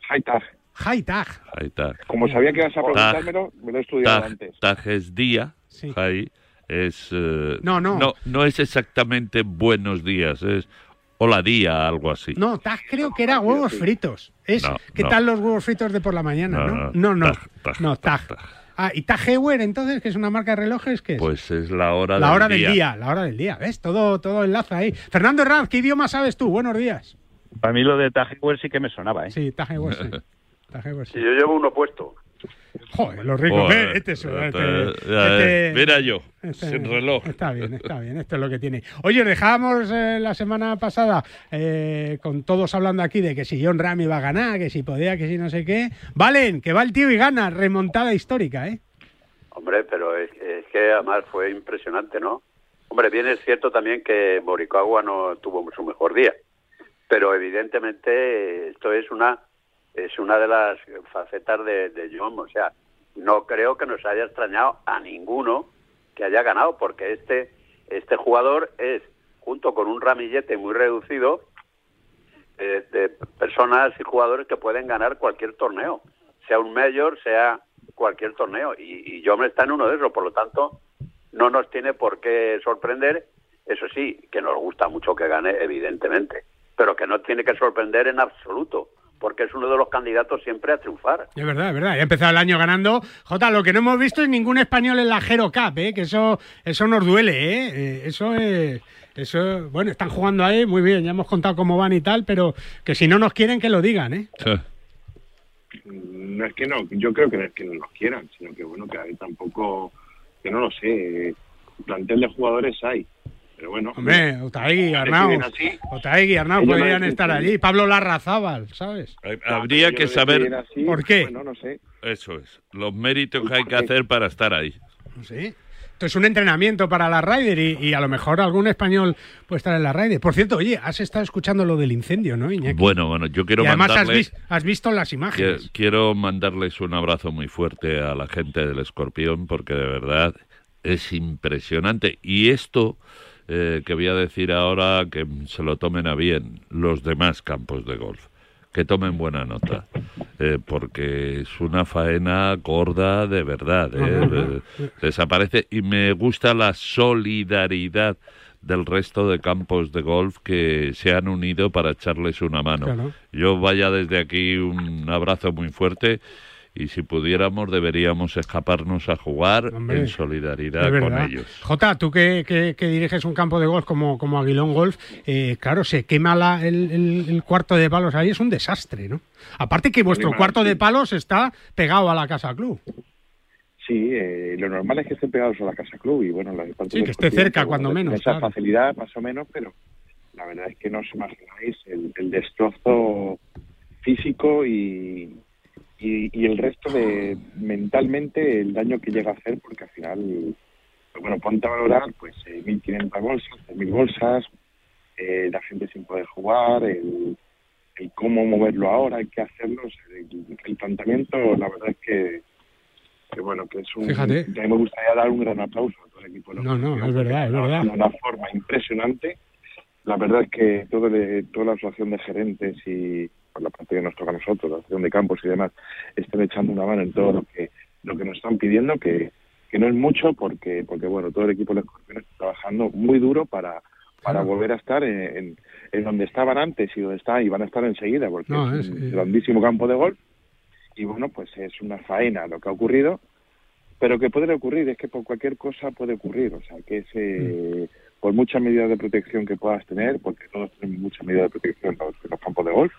Haitag. Haitag. Ahí está. Como sabía que ibas a preguntármelo, me lo he estudiado tag, antes. tag es día. ahí es. eh, No, no. no. no es exactamente buenos días, es hola día, algo así. No, Tag creo que era huevos fritos. Es No, ¿qué no. tal los huevos fritos de por la mañana, No, no? no, No, no. Tag, Tag, No, Tag. Ah, y Tag Heuer entonces, que es una marca de relojes, ¿qué es? Pues es la hora la del hora día. del día, la hora del día. ¿Ves? Todo, todo enlaza ahí. Fernando Herranz, ¿qué idioma sabes tú? Buenos días. Para mí lo de Tajewell sí que me sonaba, ¿eh? Sí, Tag Heuer, sí. Tag Heuer, sí. Sí, yo llevo uno puesto. Joder, los ricos. Joder, ¿ves? Este es este- este- este- mira yo, este- sin reloj. Está bien, está bien. Esto es lo que tiene. Oye, dejábamos eh, la semana pasada eh, con todos hablando aquí de que si John Ram iba a ganar, que si podía, que si no sé qué. Valen, que va el tío y gana. Remontada histórica, ¿eh? Hombre, pero es, es que además fue impresionante, ¿no? Hombre, bien es cierto también que Morikawa no tuvo su mejor día, pero evidentemente esto es una es una de las facetas de, de John, o sea, no creo que nos haya extrañado a ninguno que haya ganado, porque este este jugador es junto con un ramillete muy reducido eh, de personas y jugadores que pueden ganar cualquier torneo, sea un mayor, sea cualquier torneo, y, y John está en uno de esos, por lo tanto, no nos tiene por qué sorprender, eso sí, que nos gusta mucho que gane, evidentemente, pero que no tiene que sorprender en absoluto, porque es uno de los candidatos siempre a triunfar. Es verdad, es verdad. Ya ha empezado el año ganando. Jota, lo que no hemos visto es ningún español en la Hero Cup, ¿eh? que eso, eso nos duele. ¿eh? Eh, eso es. Eso, bueno, están jugando ahí, muy bien, ya hemos contado cómo van y tal, pero que si no nos quieren, que lo digan, ¿eh? No es que no, yo creo que no es que no nos quieran, sino que bueno, que hay tampoco, que no lo sé, plantel de jugadores hay. Pero bueno. Hombre, Otaegui, que Arnau. Otaegui, Arnau no podrían estar allí. Pablo Larrazábal, ¿sabes? Habría que saber. ¿Por qué? Bueno, no sé. Eso es. Los méritos que hay que hacer para estar ahí. Sí. Esto es un entrenamiento para la Ryder y, y a lo mejor algún español puede estar en la Ryder. Por cierto, oye, has estado escuchando lo del incendio, ¿no, Iñaki? Bueno, bueno, yo quiero y además has, mandarles. vis- has visto las imágenes. Quiero mandarles un abrazo muy fuerte a la gente del Escorpión porque de verdad es impresionante. Y esto eh, que voy a decir ahora que se lo tomen a bien los demás campos de golf. Que tomen buena nota, eh, porque es una faena gorda de verdad. eh, desaparece y me gusta la solidaridad del resto de campos de golf que se han unido para echarles una mano. Claro. Yo vaya desde aquí un abrazo muy fuerte y si pudiéramos deberíamos escaparnos a jugar Hombre, en solidaridad con ellos. Jota, tú que, que- que diriges un campo de golf como, como Aguilón Golf, eh, claro, se quema la- el, el- el cuarto de palos ahí, es un desastre, ¿no? Aparte que vuestro cuarto sí. de palos está pegado a la casa club. Sí, eh, lo normal es que estén pegados a la casa club y bueno, la parte Sí, que esté cerca, cuando menos, Esa claro. facilidad más o menos, pero la verdad es que no os imagináis el, el destrozo físico y, y, y el resto de mentalmente el daño que llega a hacer porque al final, bueno, ponte a valorar pues eh, 1.500 bolsas, 3.000 bolsas, eh, la gente sin poder jugar, el, el cómo moverlo ahora, hay que hacerlo, o sea, el, el planteamiento la verdad es que que bueno, que es un... Fíjate. que a mí me gustaría dar un gran aplauso a todo el equipo. No, no, Asociación, es verdad, es verdad. De una forma impresionante. La verdad es que todo toda la asociación de gerentes y por la parte que nos toca a nosotros, la asociación de campos y demás, están echando una mano en todo lo que lo que nos están pidiendo, que, que no es mucho porque porque bueno, todo el equipo de Escorpión está trabajando muy duro para para Claro. volver a estar en, en- en donde estaban antes y donde están y van a estar enseguida, porque No, es, es- un eh. grandísimo campo de golf y bueno, pues es una faena lo que ha ocurrido, pero que puede ocurrir, es que por cualquier cosa puede ocurrir, o sea, que es, eh, por muchas medidas de protección que puedas tener, porque todos tenemos muchas medidas de protección en los, en los campos de golf,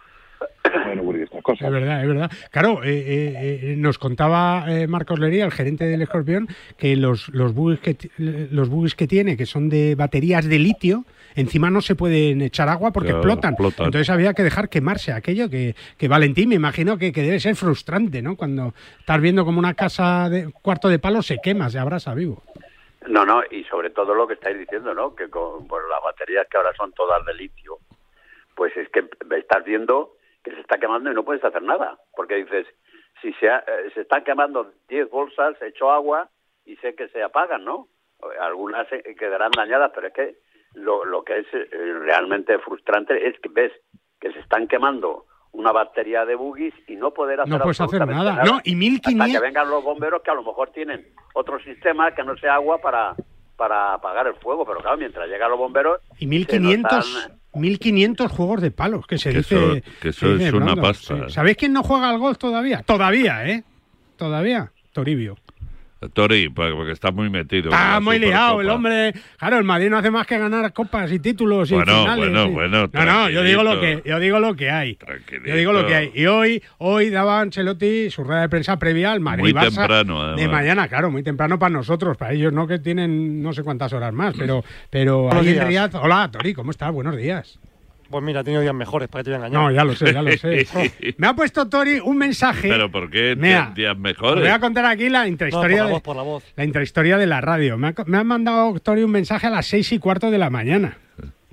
pueden ocurrir estas cosas. Es verdad, es verdad. Claro, eh, eh, eh, nos contaba eh, Marcos Lería, el gerente del Escorpión, que los, los, bugs que, los bugs que tiene, que son de baterías de litio, encima no se pueden echar agua porque Claro, explotan. explotan. Entonces había que dejar quemarse aquello que, que Valentín, me imagino que, que debe ser frustrante, ¿no? Cuando estás viendo como una casa de cuarto de palo se quema, se abrasa vivo. No, no, y sobre todo lo que estáis diciendo, ¿no? Que con bueno, las baterías que ahora son todas de litio, pues es que estás viendo que se está quemando y no puedes hacer nada, porque dices, si se, ha- eh, se están quemando 10 bolsas, echo agua y sé que se apagan, ¿no? Algunas quedarán dañadas, pero es que lo, lo que es eh, realmente frustrante es que ves que se están quemando una batería de buggies y no poder hacer No puedes hacer nada. No, y Hasta 1500 que vengan los bomberos que a lo mejor tienen otro sistema que no sea agua para, para apagar el fuego, pero claro, mientras llegan los bomberos... y se 1500, notan- 1500 juegos de palos, que se Que dice. eso- que eso dice es una pasta, Sí. eh. ¿Sabéis quién no juega al golf todavía? Todavía, ¿eh? Todavía. Toribio. Tori, porque porque está muy metido. Está muy liado el hombre. Claro, el Madrid no hace más que ganar copas y títulos y Bueno, finales. bueno, y- bueno, No, no, yo digo lo que, yo digo lo que hay. Yo digo lo que hay. Y hoy, hoy daba Ancelotti su rueda de prensa previa al Madrid. Muy Barça temprano, De además. mañana, claro, muy temprano para nosotros, para ellos no que tienen no sé cuántas horas más, pero, pero Buenos ahí en días. Riyadh- Hola, Tori, ¿cómo estás? Buenos días. Pues mira, he tenido días mejores, para que te voy a engañar. No, ya lo sé, ya lo sé. Me ha puesto Tori un mensaje. Pero ¿por qué Mira, días mejores? voy a contar aquí la No, por intrahistoria, la de, voz, por la voz. la intrahistoria de la radio. Me ha, me ha mandado Tori un mensaje a las seis y cuarto de la mañana.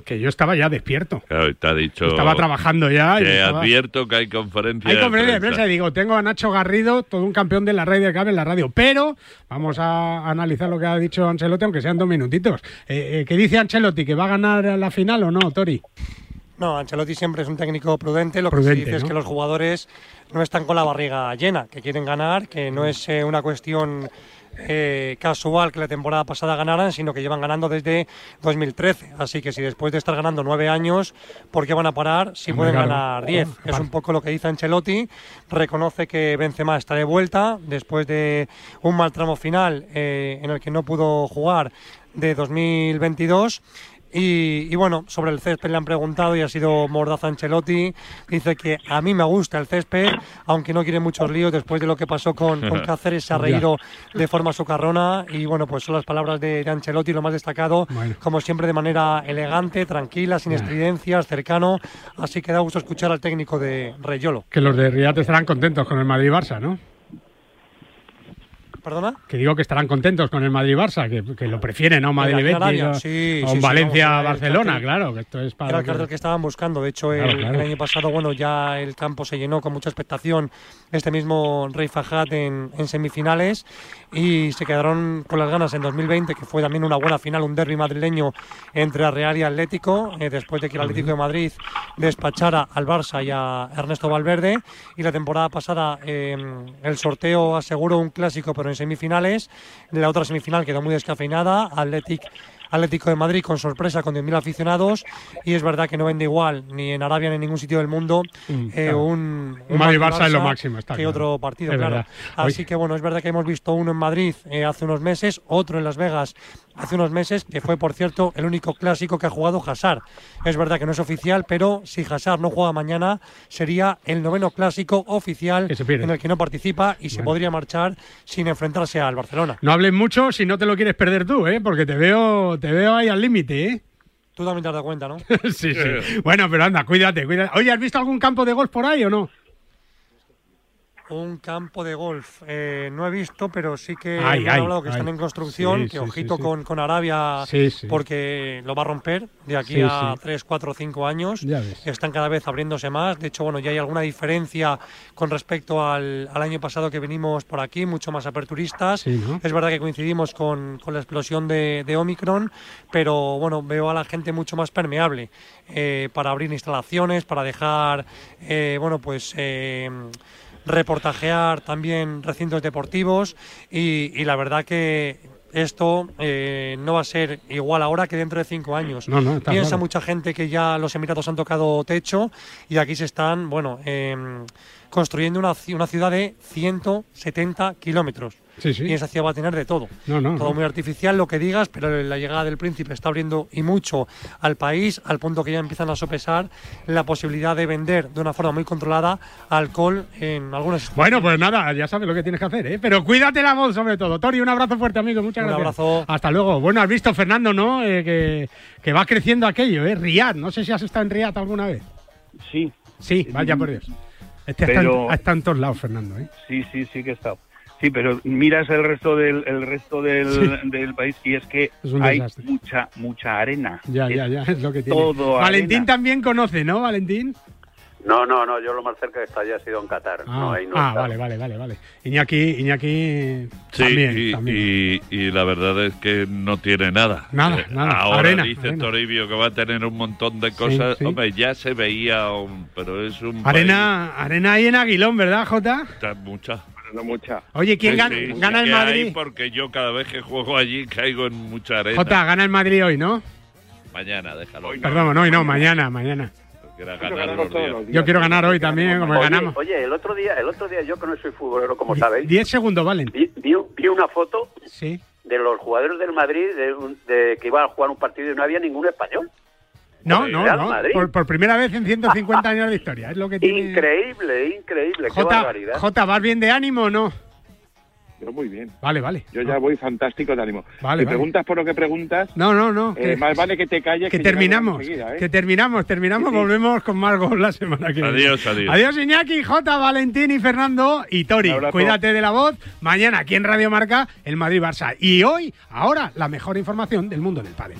Que yo estaba ya despierto. Claro, te ha dicho... Estaba trabajando ya. Te estaba- advierto que hay conferencia Hay de conferencia de prensa. prensa y digo, tengo a Nacho Garrido, todo un campeón de la radio de cable en la radio, pero vamos a analizar lo que ha dicho Ancelotti, aunque sean dos minutitos. Eh, eh, ¿Qué dice Ancelotti? ¿Que va a ganar la final o no, Tori? No, Ancelotti siempre es un técnico prudente. Lo que se dice es que los jugadores no están con la barriga llena, que quieren ganar, que no es eh, una cuestión eh, casual que la temporada pasada ganaran, sino que llevan ganando desde 2013. Así que si después de estar ganando nueve años, ¿por qué van a parar si pueden claro. ganar diez? Es un poco lo que dice Ancelotti. Reconoce que Benzema está de vuelta después de un mal tramo final eh, en el que no pudo jugar de 2022. Y, y bueno, sobre el césped le han preguntado y ha sido Mordaza Ancelotti. Dice que a mí me gusta el césped, aunque no quiere muchos líos después de lo que pasó con, con Cáceres. Se ha Ya. reído de forma socarrona. Y bueno, pues son las palabras de, de Ancelotti, lo más destacado. Bueno. Como siempre, de manera elegante, tranquila, sin estridencias, cercano. Así que da gusto escuchar al técnico de Reyolo. Que los de Riyadh estarán contentos con el Madrid-Barça, ¿no? ¿Perdona? Que digo que estarán contentos con el Madrid-Barça, que, que lo prefieren, ¿no? Madrid-Betis o, sí, sí, sí, Valencia-Barcelona, claro, que esto es para... Era el cartel que estaban buscando. De hecho, el, Claro, claro. el año pasado, bueno, ya el campo se llenó con mucha expectación. Este mismo Rey Fajat en, en semifinales y se quedaron con las ganas en 2020, que fue también una buena final, un derby madrileño entre Real y Atlético, eh, después de que el Atlético de Madrid despachara al Barça y a Ernesto Valverde. Y la temporada pasada eh, el sorteo aseguró un clásico, pero en semifinales. La otra semifinal quedó muy descafeinada. Atlético Atlético de Madrid con sorpresa con 10.000 aficionados y es verdad que no vende igual ni en Arabia ni en ningún sitio del mundo Mm, eh, claro. un, Un Madrid-Barça es lo máximo, está que claro. otro partido, Es claro. verdad. Así que bueno, es verdad que hemos visto uno en Madrid eh, hace unos meses, otro en Las Vegas hace unos meses, que fue por cierto el único clásico que ha jugado Hazard. Es verdad que no es oficial, pero si Hazard no juega mañana sería el noveno clásico oficial en el que no participa y se Bueno. podría marchar sin enfrentarse al Barcelona. No hables mucho si no te lo quieres perder tú, ¿eh? Porque te veo, te veo ahí al límite, ¿eh? Tú también te has dado cuenta, ¿no? sí, sí. Bueno, pero anda, cuídate, cuídate. Oye, ¿has visto algún campo de golf por ahí o no? Un campo de golf. Eh, no he visto, pero sí que Ay, han ay, hablado que están en construcción, Sí, que sí, ojito sí. Con, con Arabia, porque lo va a romper de aquí a sí. 3, 4, 5 años. Están cada vez abriéndose más. De hecho, bueno, ya hay alguna diferencia con respecto al, al año pasado que venimos por aquí, mucho más aperturistas. Es verdad que coincidimos con, con la explosión de, de Omicron, pero bueno, veo a la gente mucho más permeable eh, para abrir instalaciones, para dejar, eh, bueno, pues eh, reportajear también recintos deportivos y, y la verdad que esto eh, no va a ser igual ahora que dentro de cinco años. No, no, Piensa claro. mucha gente que ya los Emiratos han tocado techo y aquí se están, bueno, em, construyendo una, una ciudad de 170 kilómetros. Sí, sí. Y esa ciudad va a tener de todo. No, no, todo no. muy artificial, lo que digas, pero la llegada del príncipe está abriendo y mucho al país, al punto que ya empiezan a sopesar la posibilidad de vender de una forma muy controlada alcohol en algunas Bueno, pues nada, ya sabes lo que tienes que hacer, ¿eh? Pero cuídate la voz sobre todo. Tori, un abrazo fuerte, amigo. Muchas Un gracias. abrazo. Hasta luego. Bueno, has visto, Fernando, ¿no? Eh, que, que va creciendo aquello, ¿eh? Riad. No sé si has estado en Riad alguna vez. Sí. Sí, vaya por Dios. Este está, en, Pero- ha estado en todos lados, Fernando, ¿eh? Sí, sí, sí que he estado. Sí, pero miras el resto del el resto del, Sí. del país y es que Es hay desastre. mucha mucha arena. Ya, ya, ya, es lo que tiene. Todo Valentín arena. también conoce, ¿no, Valentín? No, no, no, yo lo más cerca que está ya ha sido en Qatar. Ah, no, ahí no ah, vale, vale, vale, vale. Iñaki, Iñaki Sí, también, y, también. Y, y la verdad es que no tiene nada. Nada, Eh, nada. Ahora Arena, dice arena. Toribio que va a tener un montón de cosas. sí. Hombre, ya se veía, un- pero es un. Arena, arena ahí en Aguilón, ¿verdad, Jota? está mucha. No mucha. Oye, ¿quién Sí, gana, sí, gana sí el Madrid? porque yo cada vez que juego allí caigo en mucha arena. Jota, gana el Madrid hoy, ¿no? Mañana, déjalo. Perdón, no, hoy no, mañana, mañana. Quiera ganar los días. Yo quiero ganar hoy también, como Oye, ganamos. oye, el otro día, el otro día yo que no soy futbolero, como sabéis, 10 segundos, Valen. vi, vi, vi una foto Sí. de los jugadores del Madrid de, un- de que iban a jugar un partido y no había ningún español. No, el no, Real no. Madrid. Por, por primera vez en 150 años de historia. Es lo que tiene. Increíble, increíble, qué Jota, barbaridad. Jota, ¿vas bien de ánimo o no? Yo muy bien. Vale, vale. Yo ya voy fantástico de ánimo. Vale, si vale. preguntas por lo que preguntas, No, no, no. eh, que- más vale que te calles. que llegamos terminamos, ¿eh? que terminamos, terminamos, volvemos con más gol la semana que viene. Adiós, adiós. Adiós Iñaki, J, Valentín y Fernando y Tori. Cuídate de la voz. Mañana aquí en Radio Marca, el Madrid Barça. Y hoy, ahora, la mejor información del mundo del pádel.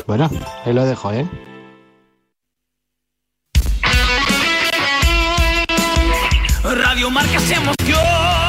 Bueno, ahí lo dejo, ¿eh? Radio Marca se emoción.